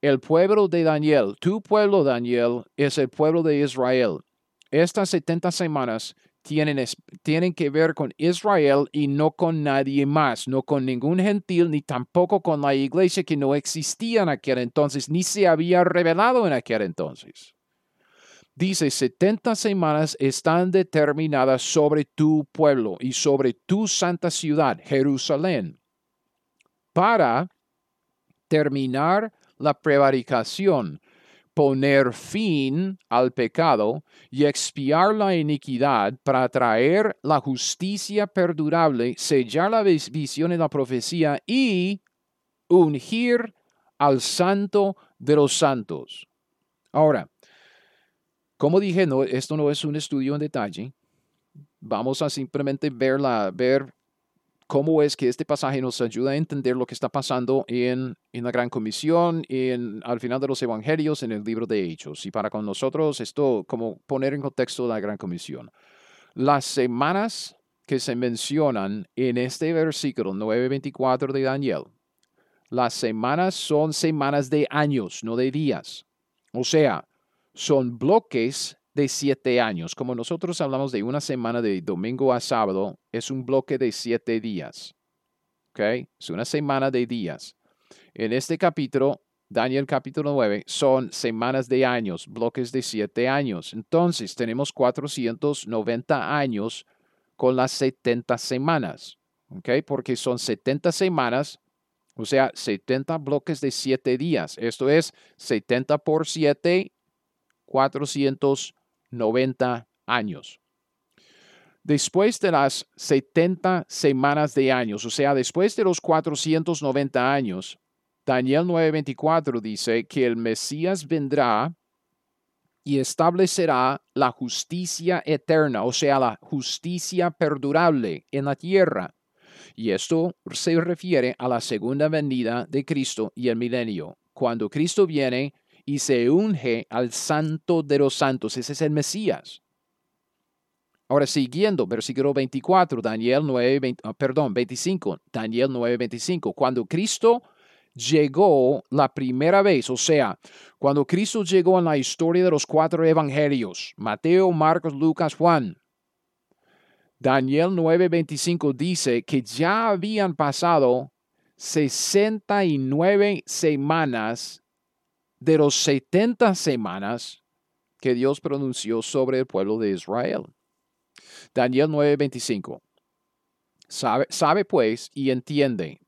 El pueblo de Daniel, tu pueblo Daniel, es el pueblo de Israel. Estas 70 semanas tienen, tienen que ver con Israel y no con nadie más, no con ningún gentil, ni tampoco con la iglesia que no existía en aquel entonces, ni se había revelado en aquel entonces. Dice, 70 semanas están determinadas sobre tu pueblo y sobre tu santa ciudad, Jerusalén, para terminar la prevaricación poner fin al pecado y expiar la iniquidad para traer la justicia perdurable, sellar la visión y la profecía y ungir al santo de los santos. Ahora, como dije, esto no es un estudio en detalle. Vamos a simplemente verla, ver cómo es que este pasaje nos ayuda a entender lo que está pasando en, la Gran Comisión, en, al final de los Evangelios, en el libro de Hechos. Y para con nosotros esto, como poner en contexto la Gran Comisión. Las semanas que se mencionan en este versículo 9.24 de Daniel, las semanas son semanas de años, no de días. O sea, son bloques de siete años. Como nosotros hablamos de una semana de domingo a sábado, es un bloque de siete días. ¿Ok? Es una semana de días. En este capítulo, Daniel capítulo 9, son semanas de años, bloques de siete años. Entonces, tenemos 490 años con las 70 semanas. ¿Ok? Porque son 70 semanas, o sea, 70 bloques de siete días. Esto es 70 por 7, 400 90 años. Después de las 70 semanas de años, o sea, después de los 490 años, Daniel 9:24 dice que el Mesías vendrá y establecerá la justicia eterna, o sea, la justicia perdurable en la tierra. Y esto se refiere a la segunda venida de Cristo y el milenio. Cuando Cristo viene, y se unge al santo de los santos. Ese es el Mesías. Ahora, siguiendo, versículo 24, Daniel 9, ah, perdón, 25, Daniel 9, 25. Cuando Cristo llegó la primera vez, o sea, cuando Cristo llegó en la historia de los cuatro evangelios, Mateo, Marcos, Lucas, Juan, Daniel 9:25 dice que ya habían pasado 69 semanas de los 70 semanas que Dios pronunció sobre el pueblo de Israel. Daniel 9:25. Sabe, sabe pues y entiende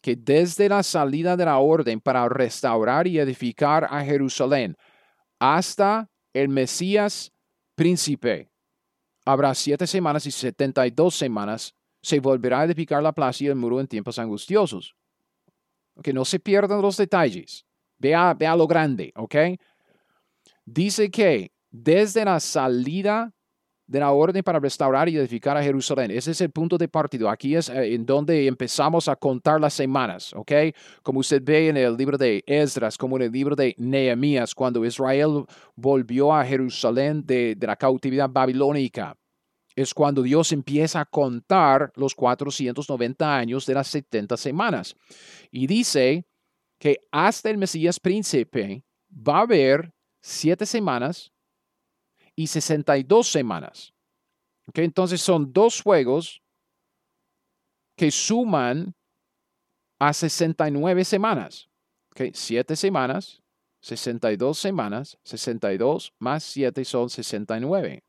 que desde la salida de la orden para restaurar y edificar a Jerusalén hasta el Mesías príncipe, habrá siete semanas y setenta y dos semanas. Se volverá a edificar la plaza y el muro en tiempos angustiosos. Que no se pierdan los detalles. Vea, vea lo grande, ¿ok? Dice que desde la salida de la orden para restaurar y edificar a Jerusalén. Ese es el punto de partido. Aquí es eh, en donde empezamos a contar las semanas, ¿ok? Como usted ve en el libro de Esdras, como en el libro de Nehemías, cuando Israel volvió a Jerusalén de, de la cautividad babilónica. Es cuando Dios empieza a contar los 490 años de las 70 semanas. Y dice que hasta el Mesías príncipe va a haber siete semanas y 62 semanas. ¿Okay? Entonces son dos juegos que suman a 69 semanas. ¿Okay? Siete semanas, 62 semanas, 62 más 7 son 69.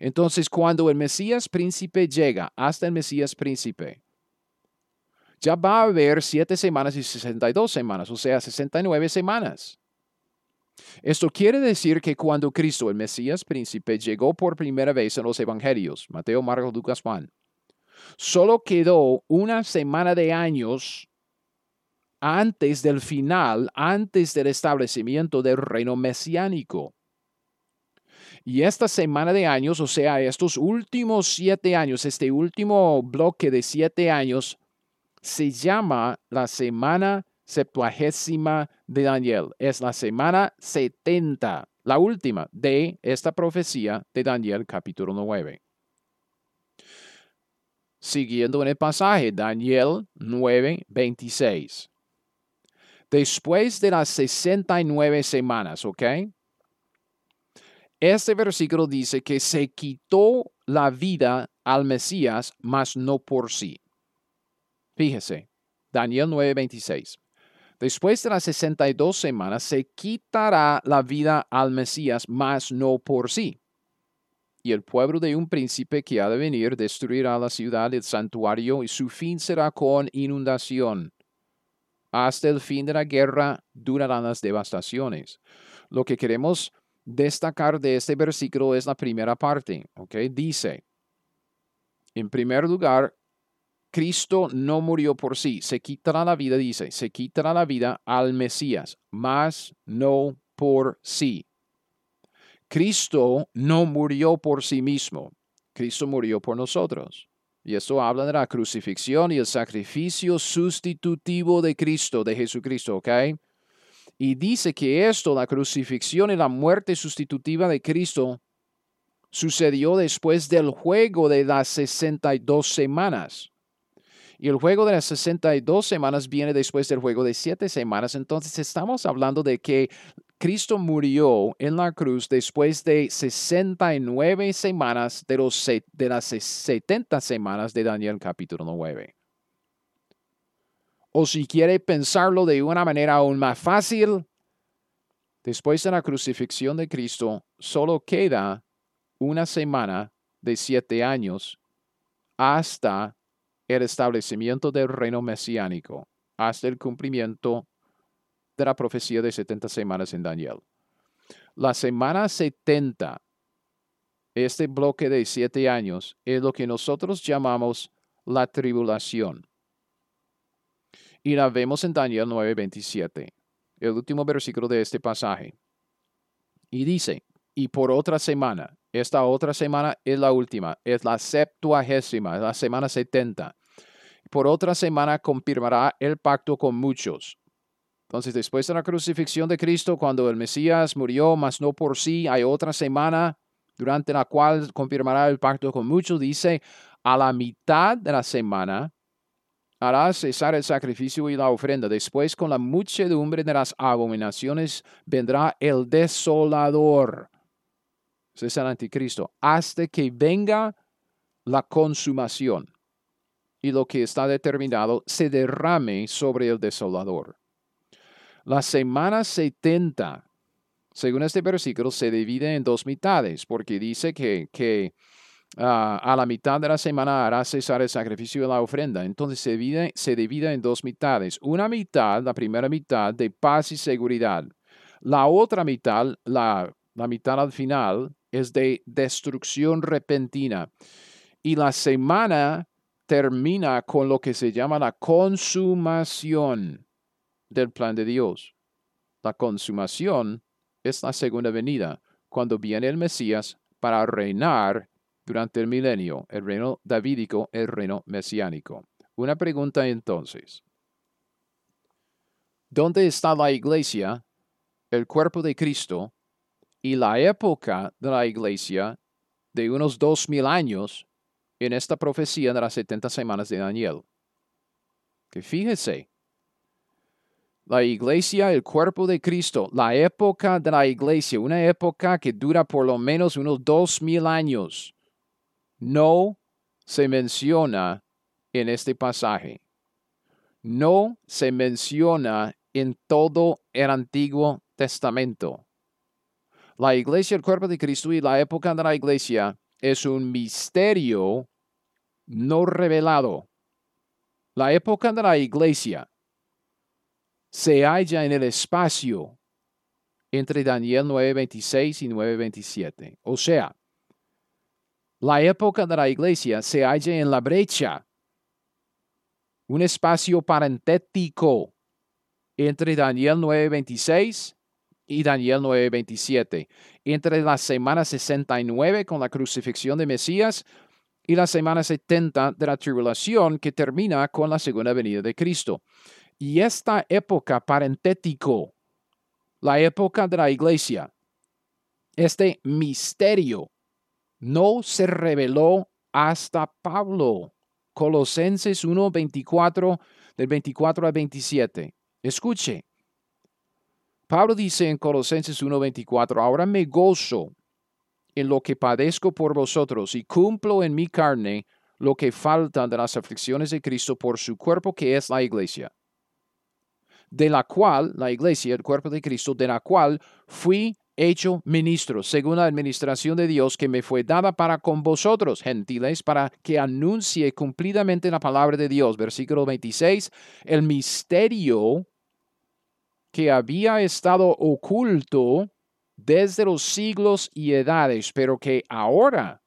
Entonces, cuando el Mesías príncipe llega hasta el Mesías príncipe, ya va a haber siete semanas y 62 semanas, o sea, 69 semanas. Esto quiere decir que cuando Cristo, el Mesías príncipe, llegó por primera vez en los Evangelios, Mateo, Marcos, Lucas, Juan, solo quedó una semana de años antes del final, antes del establecimiento del reino mesiánico. Y esta semana de años, o sea, estos últimos siete años, este último bloque de siete años, se llama la semana septuagésima de Daniel. Es la semana 70, la última de esta profecía de Daniel capítulo 9. Siguiendo en el pasaje, Daniel 9, 26. Después de las 69 semanas, ¿ok? Este versículo dice que se quitó la vida al Mesías, mas no por sí. Fíjese, Daniel 9, 26. Después de las 62 semanas se quitará la vida al Mesías, mas no por sí. Y el pueblo de un príncipe que ha de venir destruirá la ciudad, el santuario, y su fin será con inundación. Hasta el fin de la guerra durarán las devastaciones. Lo que queremos destacar de este versículo es la primera parte, ¿ok? Dice, en primer lugar, Cristo no murió por sí, se quitará la vida, dice, se quitará la vida al Mesías, mas no por sí. Cristo no murió por sí mismo, Cristo murió por nosotros. Y esto habla de la crucifixión y el sacrificio sustitutivo de Cristo, de Jesucristo, ¿ok? Y dice que esto, la crucifixión y la muerte sustitutiva de Cristo, sucedió después del juego de las 62 semanas. Y el juego de las 62 semanas viene después del juego de 7 semanas. Entonces estamos hablando de que Cristo murió en la cruz después de 69 semanas de, los, de las 70 semanas de Daniel capítulo 9. O si quiere pensarlo de una manera aún más fácil, después de la crucifixión de Cristo, solo queda una semana de siete años hasta el establecimiento del reino mesiánico hasta el cumplimiento de la profecía de 70 semanas en Daniel. La semana 70, este bloque de siete años, es lo que nosotros llamamos la tribulación. Y la vemos en Daniel 9:27, el último versículo de este pasaje. Y dice, y por otra semana, esta otra semana es la última, es la septuagésima, la semana 70. Por otra semana confirmará el pacto con muchos. Entonces, después de la crucifixión de Cristo, cuando el Mesías murió, mas no por sí, hay otra semana durante la cual confirmará el pacto con muchos. Dice, a la mitad de la semana hará cesar el sacrificio y la ofrenda. Después, con la muchedumbre de las abominaciones, vendrá el desolador ese es el anticristo, hasta que venga la consumación y lo que está determinado se derrame sobre el desolador. La semana 70, según este versículo, se divide en dos mitades, porque dice que, que ah, a la mitad de la semana hará cesar el sacrificio y la ofrenda. Entonces se divide, se divide en dos mitades. Una mitad, la primera mitad, de paz y seguridad. La otra mitad, la, la mitad al final, es de destrucción repentina. Y la semana termina con lo que se llama la consumación del plan de Dios. La consumación es la segunda venida, cuando viene el Mesías para reinar durante el milenio, el reino davídico, el reino mesiánico. Una pregunta entonces. ¿Dónde está la iglesia, el cuerpo de Cristo, y la época de la iglesia de unos dos mil años en esta profecía de las 70 semanas de Daniel? Que fíjese, la iglesia, el cuerpo de Cristo, la época de la iglesia, una época que dura por lo menos unos dos mil años, no se menciona en este pasaje. No se menciona en todo el Antiguo Testamento. La iglesia, el cuerpo de Cristo y la época de la iglesia es un misterio no revelado. La época de la iglesia se halla en el espacio entre Daniel 9:26 y 9:27. O sea, la época de la iglesia se halla en la brecha, un espacio parentético entre Daniel 9:26 y Daniel 9:27, entre la semana 69 con la crucifixión de Mesías y la semana 70 de la tribulación que termina con la segunda venida de Cristo. Y esta época parentético, la época de la iglesia, este misterio no se reveló hasta Pablo. Colosenses 1, 24, del 24 al 27. Escuche. Pablo dice en Colosenses 1:24, ahora me gozo en lo que padezco por vosotros y cumplo en mi carne lo que falta de las aflicciones de Cristo por su cuerpo que es la iglesia de la cual, la iglesia, el cuerpo de Cristo, de la cual fui hecho ministro, según la administración de Dios que me fue dada para con vosotros, gentiles, para que anuncie cumplidamente la palabra de Dios. Versículo 26, el misterio que había estado oculto desde los siglos y edades, pero que ahora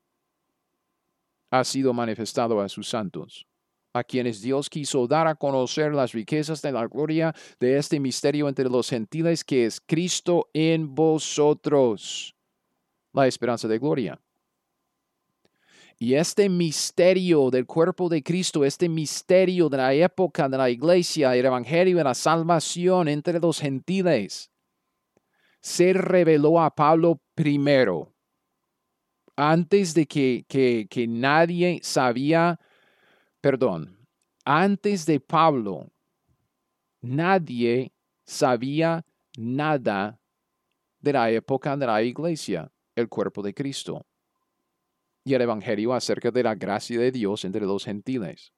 ha sido manifestado a sus santos a quienes Dios quiso dar a conocer las riquezas de la gloria de este misterio entre los gentiles que es Cristo en vosotros, la esperanza de gloria. Y este misterio del cuerpo de Cristo, este misterio de la época de la iglesia, el evangelio de la salvación entre los gentiles, se reveló a Pablo primero, antes de que, que, que nadie sabía perdón, antes de Pablo, nadie sabía nada de la época de la iglesia, el cuerpo de Cristo, y el Evangelio acerca de la gracia de Dios entre los gentiles.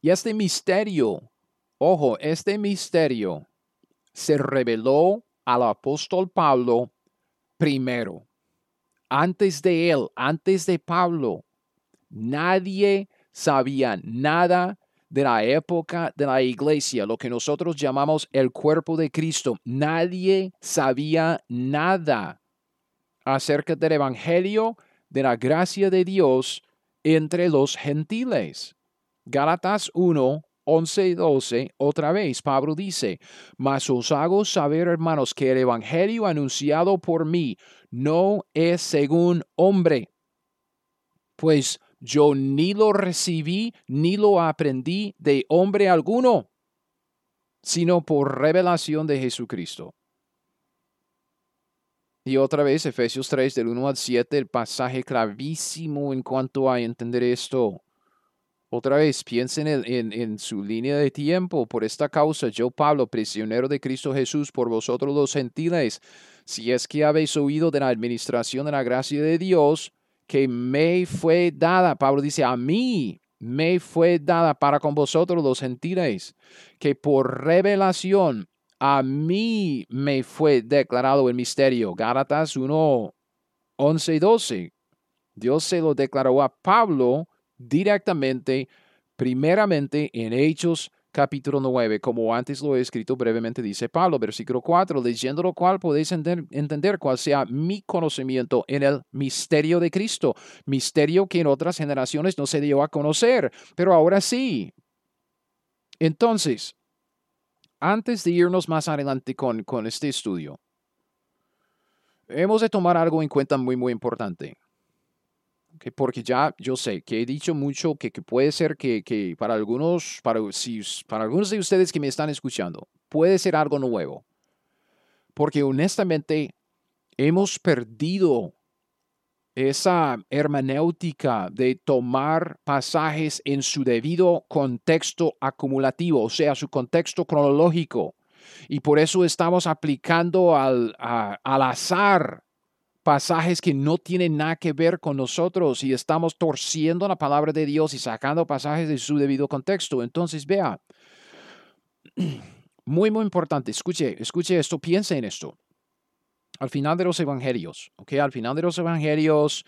Y este misterio, ojo, este misterio se reveló al apóstol Pablo primero. Antes de él, antes de Pablo, nadie sabía nada de la época de la iglesia, lo que nosotros llamamos el cuerpo de Cristo. Nadie sabía nada acerca del Evangelio de la gracia de Dios entre los gentiles. Gálatas 1, 11 y 12, otra vez, Pablo dice, mas os hago saber, hermanos, que el Evangelio anunciado por mí no es según hombre, pues yo ni lo recibí ni lo aprendí de hombre alguno, sino por revelación de Jesucristo. Y otra vez, Efesios 3, del 1 al 7, el pasaje clavísimo en cuanto a entender esto. Otra vez, piensen en, en, su línea de tiempo. Por esta causa, yo, Pablo, prisionero de Cristo Jesús, por vosotros los gentiles, si es que habéis oído de la administración de la gracia de Dios, que me fue dada. Pablo dice, a mí me fue dada para con vosotros los gentiles, que por revelación a mí me fue declarado el misterio. Gálatas 1, 11 y 12. Dios se lo declaró a Pablo directamente, primeramente en Hechos capítulo 9, como antes lo he escrito brevemente, dice Pablo, versículo 4, leyendo lo cual podéis entender, entender cuál sea mi conocimiento en el misterio de Cristo, misterio que en otras generaciones no se dio a conocer, pero ahora sí. Entonces, antes de irnos más adelante con, con este estudio, hemos de tomar algo en cuenta muy, muy importante porque ya yo sé que he dicho mucho que, puede ser que, para, algunos, para, si, para algunos de ustedes que me están escuchando, puede ser algo nuevo. Porque honestamente hemos perdido esa hermenéutica de tomar pasajes en su debido contexto acumulativo, o sea, su contexto cronológico. Y por eso estamos aplicando al, al azar pasajes que no tienen nada que ver con nosotros y estamos torciendo la palabra de Dios y sacando pasajes de su debido contexto. Entonces, vea, *clears throat* muy, muy importante, escuche, escuche esto, piense en esto. Al final de los evangelios, ¿ok? Al final de los evangelios,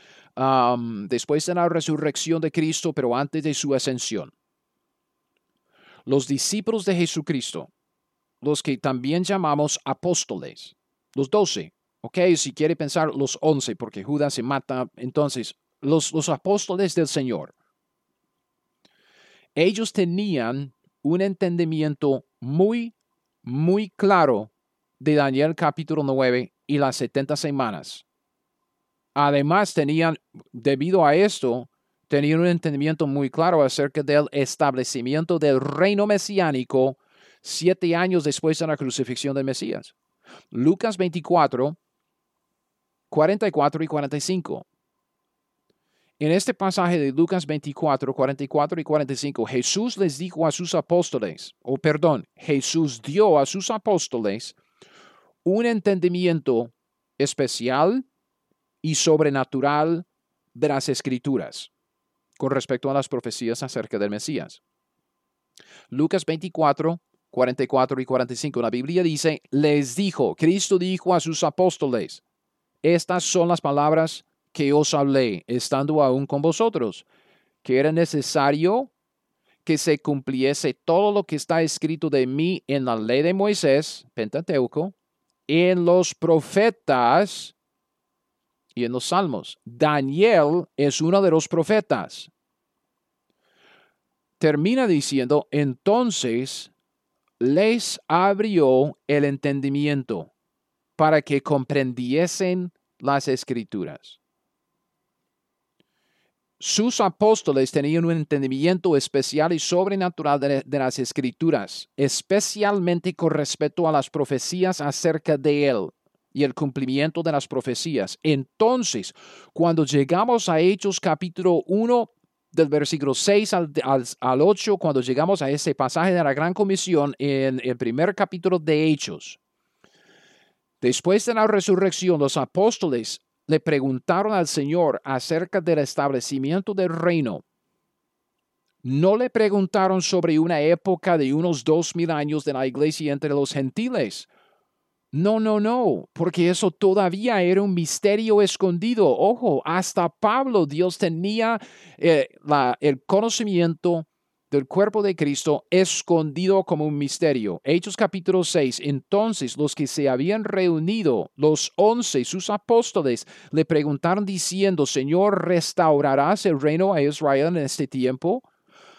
después de la resurrección de Cristo, pero antes de su ascensión, los discípulos de Jesucristo, los que también llamamos apóstoles, los doce, Ok, si quiere pensar los once, porque Judas se mata, entonces los, los apóstoles del Señor, ellos tenían un entendimiento muy, muy claro de Daniel capítulo 9 y las 70 semanas. Además, tenían, debido a esto, tenían un entendimiento muy claro acerca del establecimiento del reino mesiánico siete años después de la crucifixión del Mesías. Lucas 24 44 y 45. En este pasaje de Lucas 24, 44 y 45, Jesús les dijo a sus apóstoles, o perdón, Jesús dio a sus apóstoles un entendimiento especial y sobrenatural de las escrituras con respecto a las profecías acerca del Mesías. Lucas 24, 44 y 45, la Biblia dice, les dijo, Cristo dijo a sus apóstoles, estas son las palabras que os hablé, estando aún con vosotros, que era necesario que se cumpliese todo lo que está escrito de mí en la ley de Moisés, Pentateuco, en los profetas y en los salmos. Daniel es uno de los profetas. Termina diciendo, entonces les abrió el entendimiento para que comprendiesen las escrituras. Sus apóstoles tenían un entendimiento especial y sobrenatural de, las escrituras, especialmente con respecto a las profecías acerca de él y el cumplimiento de las profecías. Entonces, cuando llegamos a Hechos capítulo 1, del versículo 6 al, al, 8, cuando llegamos a ese pasaje de la Gran Comisión en el primer capítulo de Hechos, Después de la resurrección, los apóstoles le preguntaron al Señor acerca del establecimiento del reino. No le preguntaron sobre una época de unos dos mil años de la iglesia entre los gentiles. No, no, no, porque eso todavía era un misterio escondido. Ojo, hasta Pablo Dios tenía eh, el conocimiento del cuerpo de Cristo escondido como un misterio. Hechos capítulo 6. Entonces los que se habían reunido, los once, sus apóstoles, le preguntaron diciendo, Señor, ¿restaurarás el reino a Israel en este tiempo?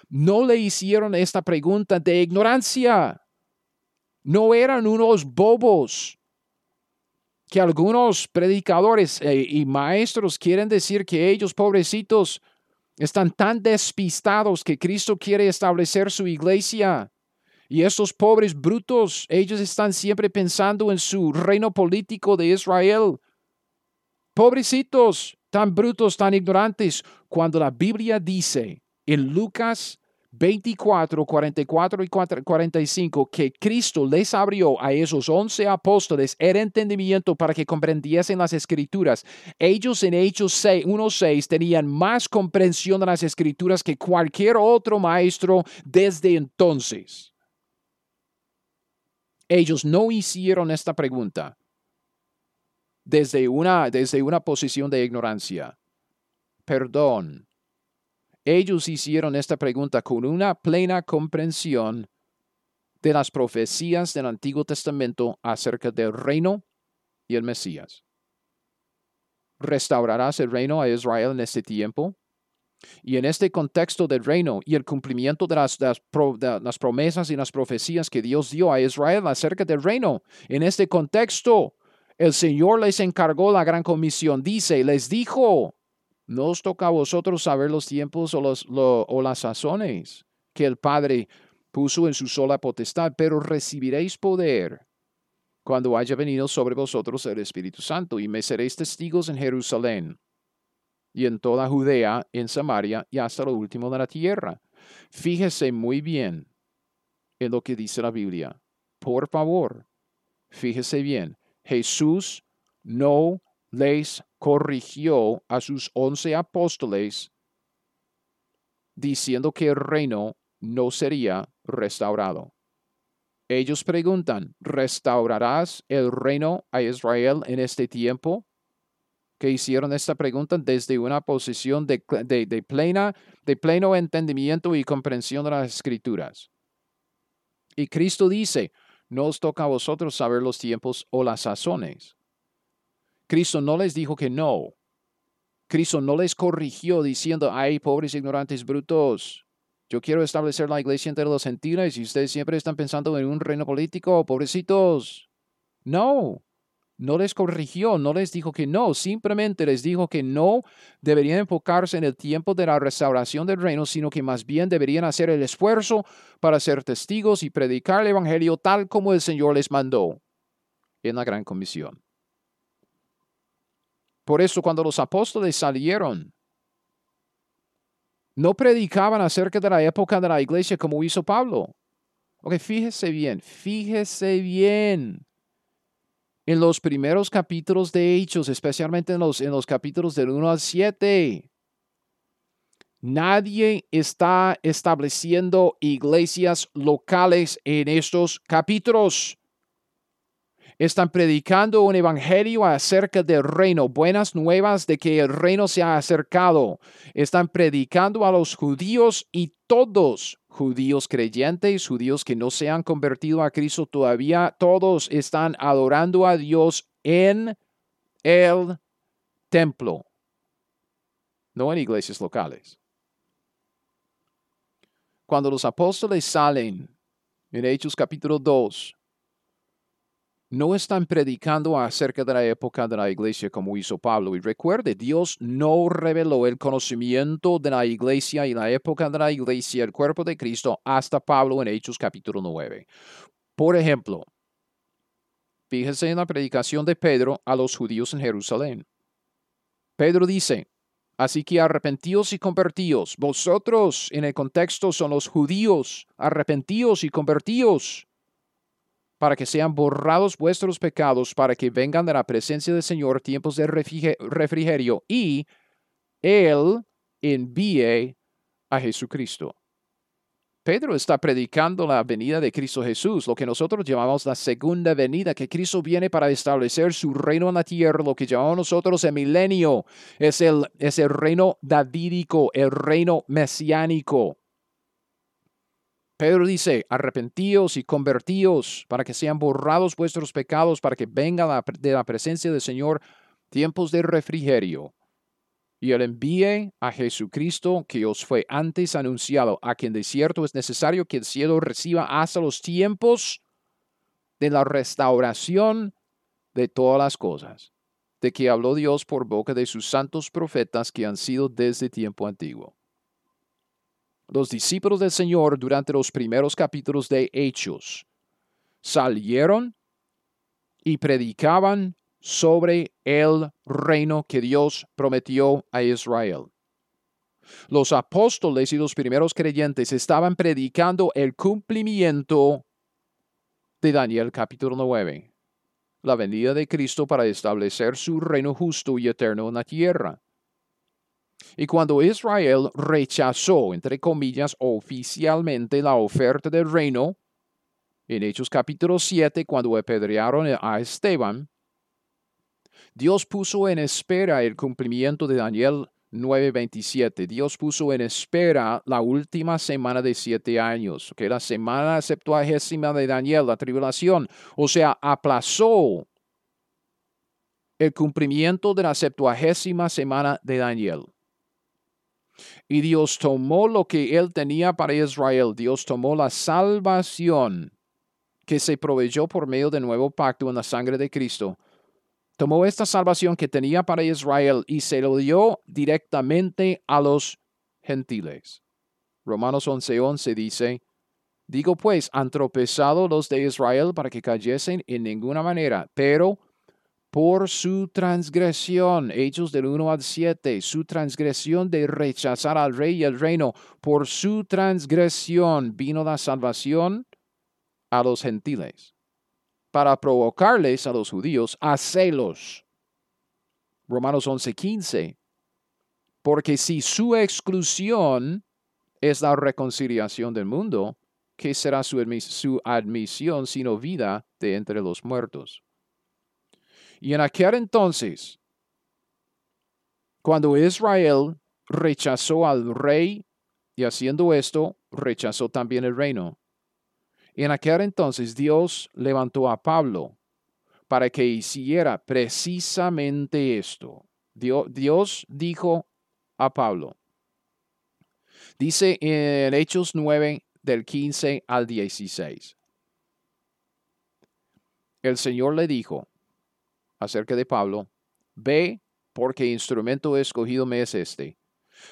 No le hicieron esta pregunta de ignorancia. No eran unos bobos que algunos predicadores eh, y maestros quieren decir que ellos, pobrecitos, están tan despistados que Cristo quiere establecer su iglesia. Y estos pobres brutos, ellos están siempre pensando en su reino político de Israel. Pobrecitos, tan brutos, tan ignorantes, cuando la Biblia dice en Lucas 24, 44 y 45 que Cristo les abrió a esos once apóstoles el entendimiento para que comprendiesen las escrituras. Ellos en Hechos 1.6 tenían más comprensión de las escrituras que cualquier otro maestro desde entonces. Ellos no hicieron esta pregunta desde una, desde una posición de ignorancia. Perdón, ellos hicieron esta pregunta con una plena comprensión de las profecías del Antiguo Testamento acerca del reino y el Mesías. ¿Restaurarás el reino a Israel en este tiempo? Y en este contexto del reino y el cumplimiento de las, promesas y las profecías que Dios dio a Israel acerca del reino, en este contexto, el Señor les encargó la gran comisión. Dice, les dijo, no os toca a vosotros saber los tiempos o, las sazones que el Padre puso en su sola potestad, pero recibiréis poder cuando haya venido sobre vosotros el Espíritu Santo, y me seréis testigos en Jerusalén y en toda Judea, en Samaria y hasta lo último de la tierra. Fíjese muy bien en lo que dice la Biblia. Por favor, fíjese bien. Jesús no les corrigió a sus once apóstoles diciendo que el reino no sería restaurado. Ellos preguntan, ¿restaurarás el reino a Israel en este tiempo? Que hicieron esta pregunta desde una posición de, plena, de pleno entendimiento y comprensión de las escrituras. Y Cristo dice, no os toca a vosotros saber los tiempos o las sazones. Cristo no les dijo que no. Cristo no les corrigió diciendo, ay, pobres ignorantes brutos, yo quiero establecer la iglesia entre los gentiles y ustedes siempre están pensando en un reino político, pobrecitos. No, no les corrigió, no les dijo que no, simplemente les dijo que no deberían enfocarse en el tiempo de la restauración del reino, sino que más bien deberían hacer el esfuerzo para ser testigos y predicar el Evangelio tal como el Señor les mandó en la gran comisión. Por eso cuando los apóstoles salieron no predicaban acerca de la época de la iglesia como hizo Pablo. Ok, fíjese bien, fíjese bien. En los primeros capítulos de Hechos, especialmente en los, en los capítulos del 1 al 7, nadie está estableciendo iglesias locales en estos capítulos. Están predicando un evangelio acerca del reino, buenas nuevas de que el reino se ha acercado. Están predicando a los judíos y todos, judíos creyentes, judíos que no se han convertido a Cristo todavía, todos están adorando a Dios en el templo, no en iglesias locales. Cuando los apóstoles salen en Hechos capítulo 2, no están predicando acerca de la época de la iglesia como hizo Pablo. Y recuerde, Dios no reveló el conocimiento de la iglesia y la época de la iglesia, el cuerpo de Cristo, hasta Pablo en Hechos capítulo 9. Por ejemplo, fíjese en la predicación de Pedro a los judíos en Jerusalén. Pedro dice, Así que arrepentíos y convertíos. Vosotros en el contexto son los judíos. Arrepentíos y convertíos para que sean borrados vuestros pecados, para que vengan de la presencia del Señor tiempos de refrigerio y Él envíe a Jesucristo. Pedro está predicando la venida de Cristo Jesús, lo que nosotros llamamos la segunda venida, que Cristo viene para establecer su reino en la tierra, lo que llamamos nosotros el milenio, es el, es el reino davídico, el reino mesiánico. Pedro dice, arrepentíos y convertíos para que sean borrados vuestros pecados, para que venga de la presencia del Señor tiempos de refrigerio. Y él envíe a Jesucristo que os fue antes anunciado, a quien de cierto es necesario que el cielo reciba hasta los tiempos de la restauración de todas las cosas, de que habló Dios por boca de sus santos profetas que han sido desde tiempo antiguo los discípulos del Señor durante los primeros capítulos de Hechos salieron y predicaban sobre el reino que Dios prometió a Israel. Los apóstoles y los primeros creyentes estaban predicando el cumplimiento de Daniel capítulo 9, la venida de Cristo para establecer su reino justo y eterno en la tierra. Y cuando Israel rechazó, entre comillas, oficialmente la oferta del reino, en Hechos capítulo 7, cuando apedrearon a Esteban, Dios puso en espera el cumplimiento de Daniel 9:27. Dios puso en espera la última semana de siete años, que la semana septuagésima de Daniel, la tribulación. O sea, aplazó el cumplimiento de la septuagésima semana de Daniel. Y Dios tomó lo que él tenía para Israel. Dios tomó la salvación que se proveyó por medio del nuevo pacto en la sangre de Cristo tomó esta salvación que tenía para Israel y se lo dio directamente a los gentiles. Romanos 11:11 dice, Digo pues, han tropezado los de Israel para que cayesen en ninguna manera, pero por su transgresión, Hechos del 1 al 7, su transgresión de rechazar al rey y el reino, por su transgresión vino la salvación a los gentiles para provocarles a los judíos a celos. Romanos 11:15. Porque si su exclusión es la reconciliación del mundo, ¿qué será su, su admisión sino vida de entre los muertos? Y en aquel entonces, cuando Israel rechazó al rey y haciendo esto, rechazó también el reino. En aquel entonces Dios levantó a Pablo para que hiciera precisamente esto. Dios, dijo a Pablo, dice en Hechos 9 del 15 al 16, el Señor le dijo acerca de Pablo, ve porque instrumento escogido me es este,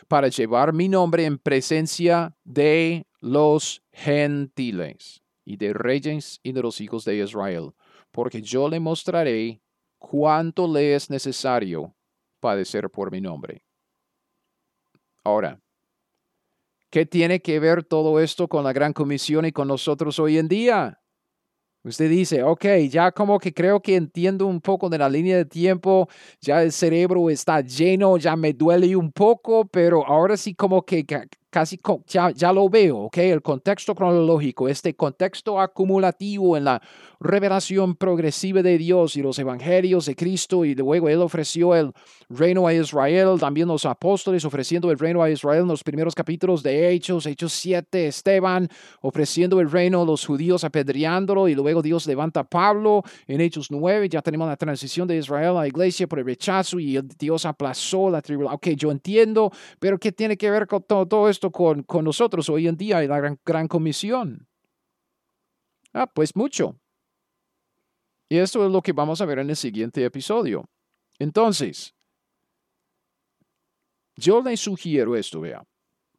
para llevar mi nombre en presencia de los gentiles y de reyes y de los hijos de Israel, porque yo le mostraré cuánto le es necesario padecer por mi nombre. Ahora, ¿qué tiene que ver todo esto con la gran comisión y con nosotros hoy en día? Usted dice, ok, ya como que creo que entiendo un poco de la línea de tiempo, ya el cerebro está lleno, ya me duele un poco, pero ahora sí como que casi ya, ya, lo veo, ¿ok? El contexto cronológico, este contexto acumulativo en la revelación progresiva de Dios y los evangelios de Cristo y luego Él ofreció el reino a Israel, también los apóstoles ofreciendo el reino a Israel en los primeros capítulos de Hechos, Hechos 7, Esteban ofreciendo el reino a los judíos apedreándolo y luego Dios levanta a Pablo en Hechos 9, ya tenemos la transición de Israel a la iglesia por el rechazo y Dios aplazó la tribulación. Ok, yo entiendo, pero ¿qué tiene que ver con todo, todo esto? Con, con nosotros hoy en día y la gran, gran comisión? Ah, pues mucho. Y esto es lo que vamos a ver en el siguiente episodio. Entonces, yo le sugiero esto, vea.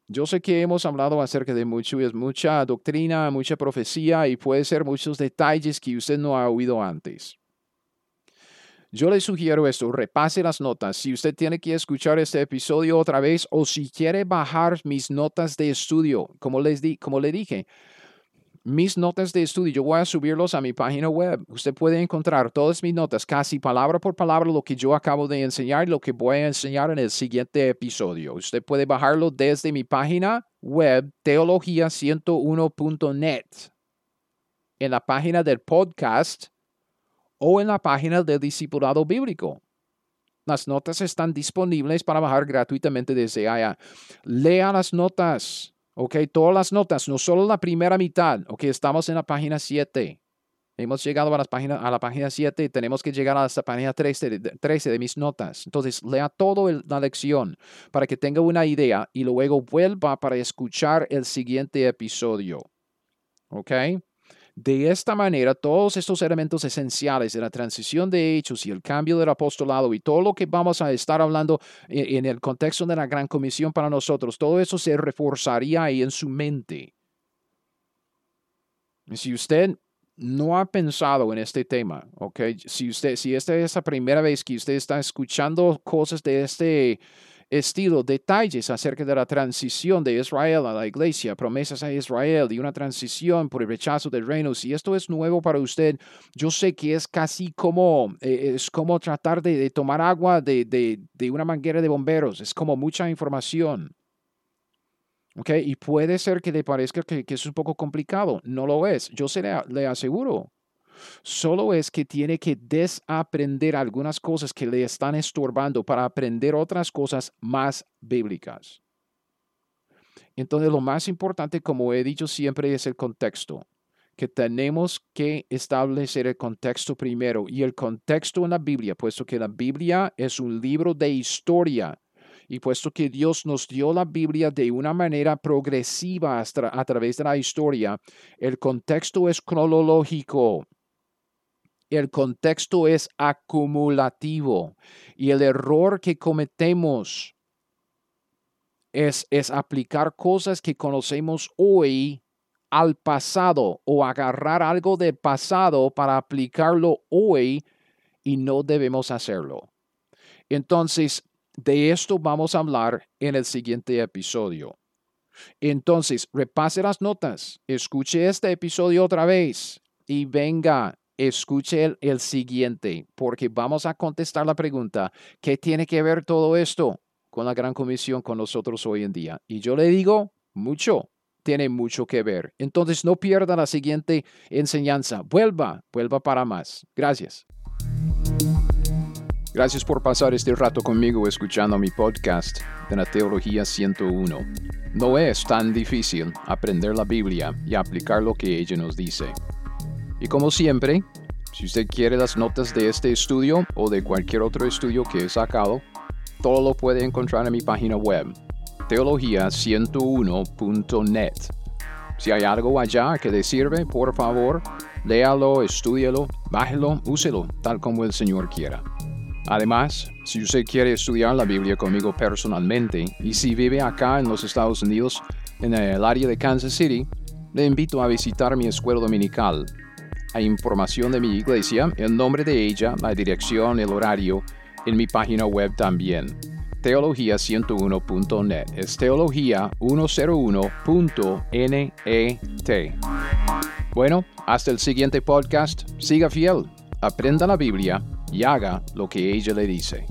Yo sé que hemos hablado acerca de mucho, es mucha doctrina, mucha profecía y puede ser muchos detalles que usted no ha oído antes. Yo le sugiero esto, repase las notas. Si usted tiene que escuchar este episodio otra vez o si quiere bajar mis notas de estudio, como les di, como le dije, mis notas de estudio, yo voy a subirlos a mi página web. Usted puede encontrar todas mis notas, casi palabra por palabra, lo que yo acabo de enseñar lo que voy a enseñar en el siguiente episodio. Usted puede bajarlo desde mi página web, teología101.net. En la página del podcast, o en la página del Discipulado Bíblico. Las notas están disponibles para bajar gratuitamente desde allá. Lea las notas, ¿ok? Todas las notas, no solo la primera mitad, ¿ok? Estamos en la página 7. Hemos llegado a, las páginas, a la página 7 y tenemos que llegar a la página 13 de, de mis notas. Entonces, lea toda la lección para que tenga una idea y luego vuelva para escuchar el siguiente episodio. ¿Ok? De esta manera, todos estos elementos esenciales de la transición de hechos y el cambio del apostolado y todo lo que vamos a estar hablando en, el contexto de la gran comisión para nosotros, todo eso se reforzaría ahí en su mente. Si usted no ha pensado en este tema, ¿ok? Si, usted, si esta es la primera vez que usted está escuchando cosas de este estilo, detalles acerca de la transición de Israel a la iglesia, promesas a Israel y una transición por el rechazo del reino. Si esto es nuevo para usted, yo sé que es casi como, eh, es como tratar de, tomar agua de, de, una manguera de bomberos, es como mucha información. Okay, y puede ser que le parezca que, que es un poco complicado. No lo es. Yo se le, le aseguro Solo es que tiene que desaprender algunas cosas que le están estorbando para aprender otras cosas más bíblicas. Entonces, lo más importante, como he dicho siempre, es el contexto que tenemos que establecer el contexto primero y el contexto en la Biblia, puesto que la Biblia es un libro de historia y puesto que Dios nos dio la Biblia de una manera progresiva a través de la historia, el contexto es cronológico. El contexto es acumulativo y el error que cometemos es, es aplicar cosas que conocemos hoy al pasado o agarrar algo del pasado para aplicarlo hoy y no debemos hacerlo. Entonces, de esto vamos a hablar en el siguiente episodio. Entonces, repase las notas, escuche este episodio otra vez y venga, escuche el, el, siguiente, porque vamos a contestar la pregunta, ¿qué tiene que ver todo esto con la gran comisión con nosotros hoy en día? Y yo le digo, mucho, tiene mucho que ver. Entonces no pierda la siguiente enseñanza. Vuelva, vuelva para más. Gracias. Gracias por pasar este rato conmigo escuchando mi podcast de la Teología 101. No es tan difícil aprender la Biblia y aplicar lo que ella nos dice. Y como siempre, si usted quiere las notas de este estudio o de cualquier otro estudio que he sacado, todo lo puede encontrar en mi página web teología101.net. Si hay algo allá que le sirve, por favor, léalo, estúdialo, bájelo, úselo, tal como el Señor quiera. Además, si usted quiere estudiar la Biblia conmigo personalmente y si vive acá en los Estados Unidos, en el área de Kansas City, le invito a visitar mi escuela dominical. Hay información de mi iglesia, el nombre de ella, la dirección, el horario, en mi página web también teología101.net. Es teología101.net. Bueno, hasta el siguiente podcast. Siga fiel, aprenda la Biblia y haga lo que ella le dice.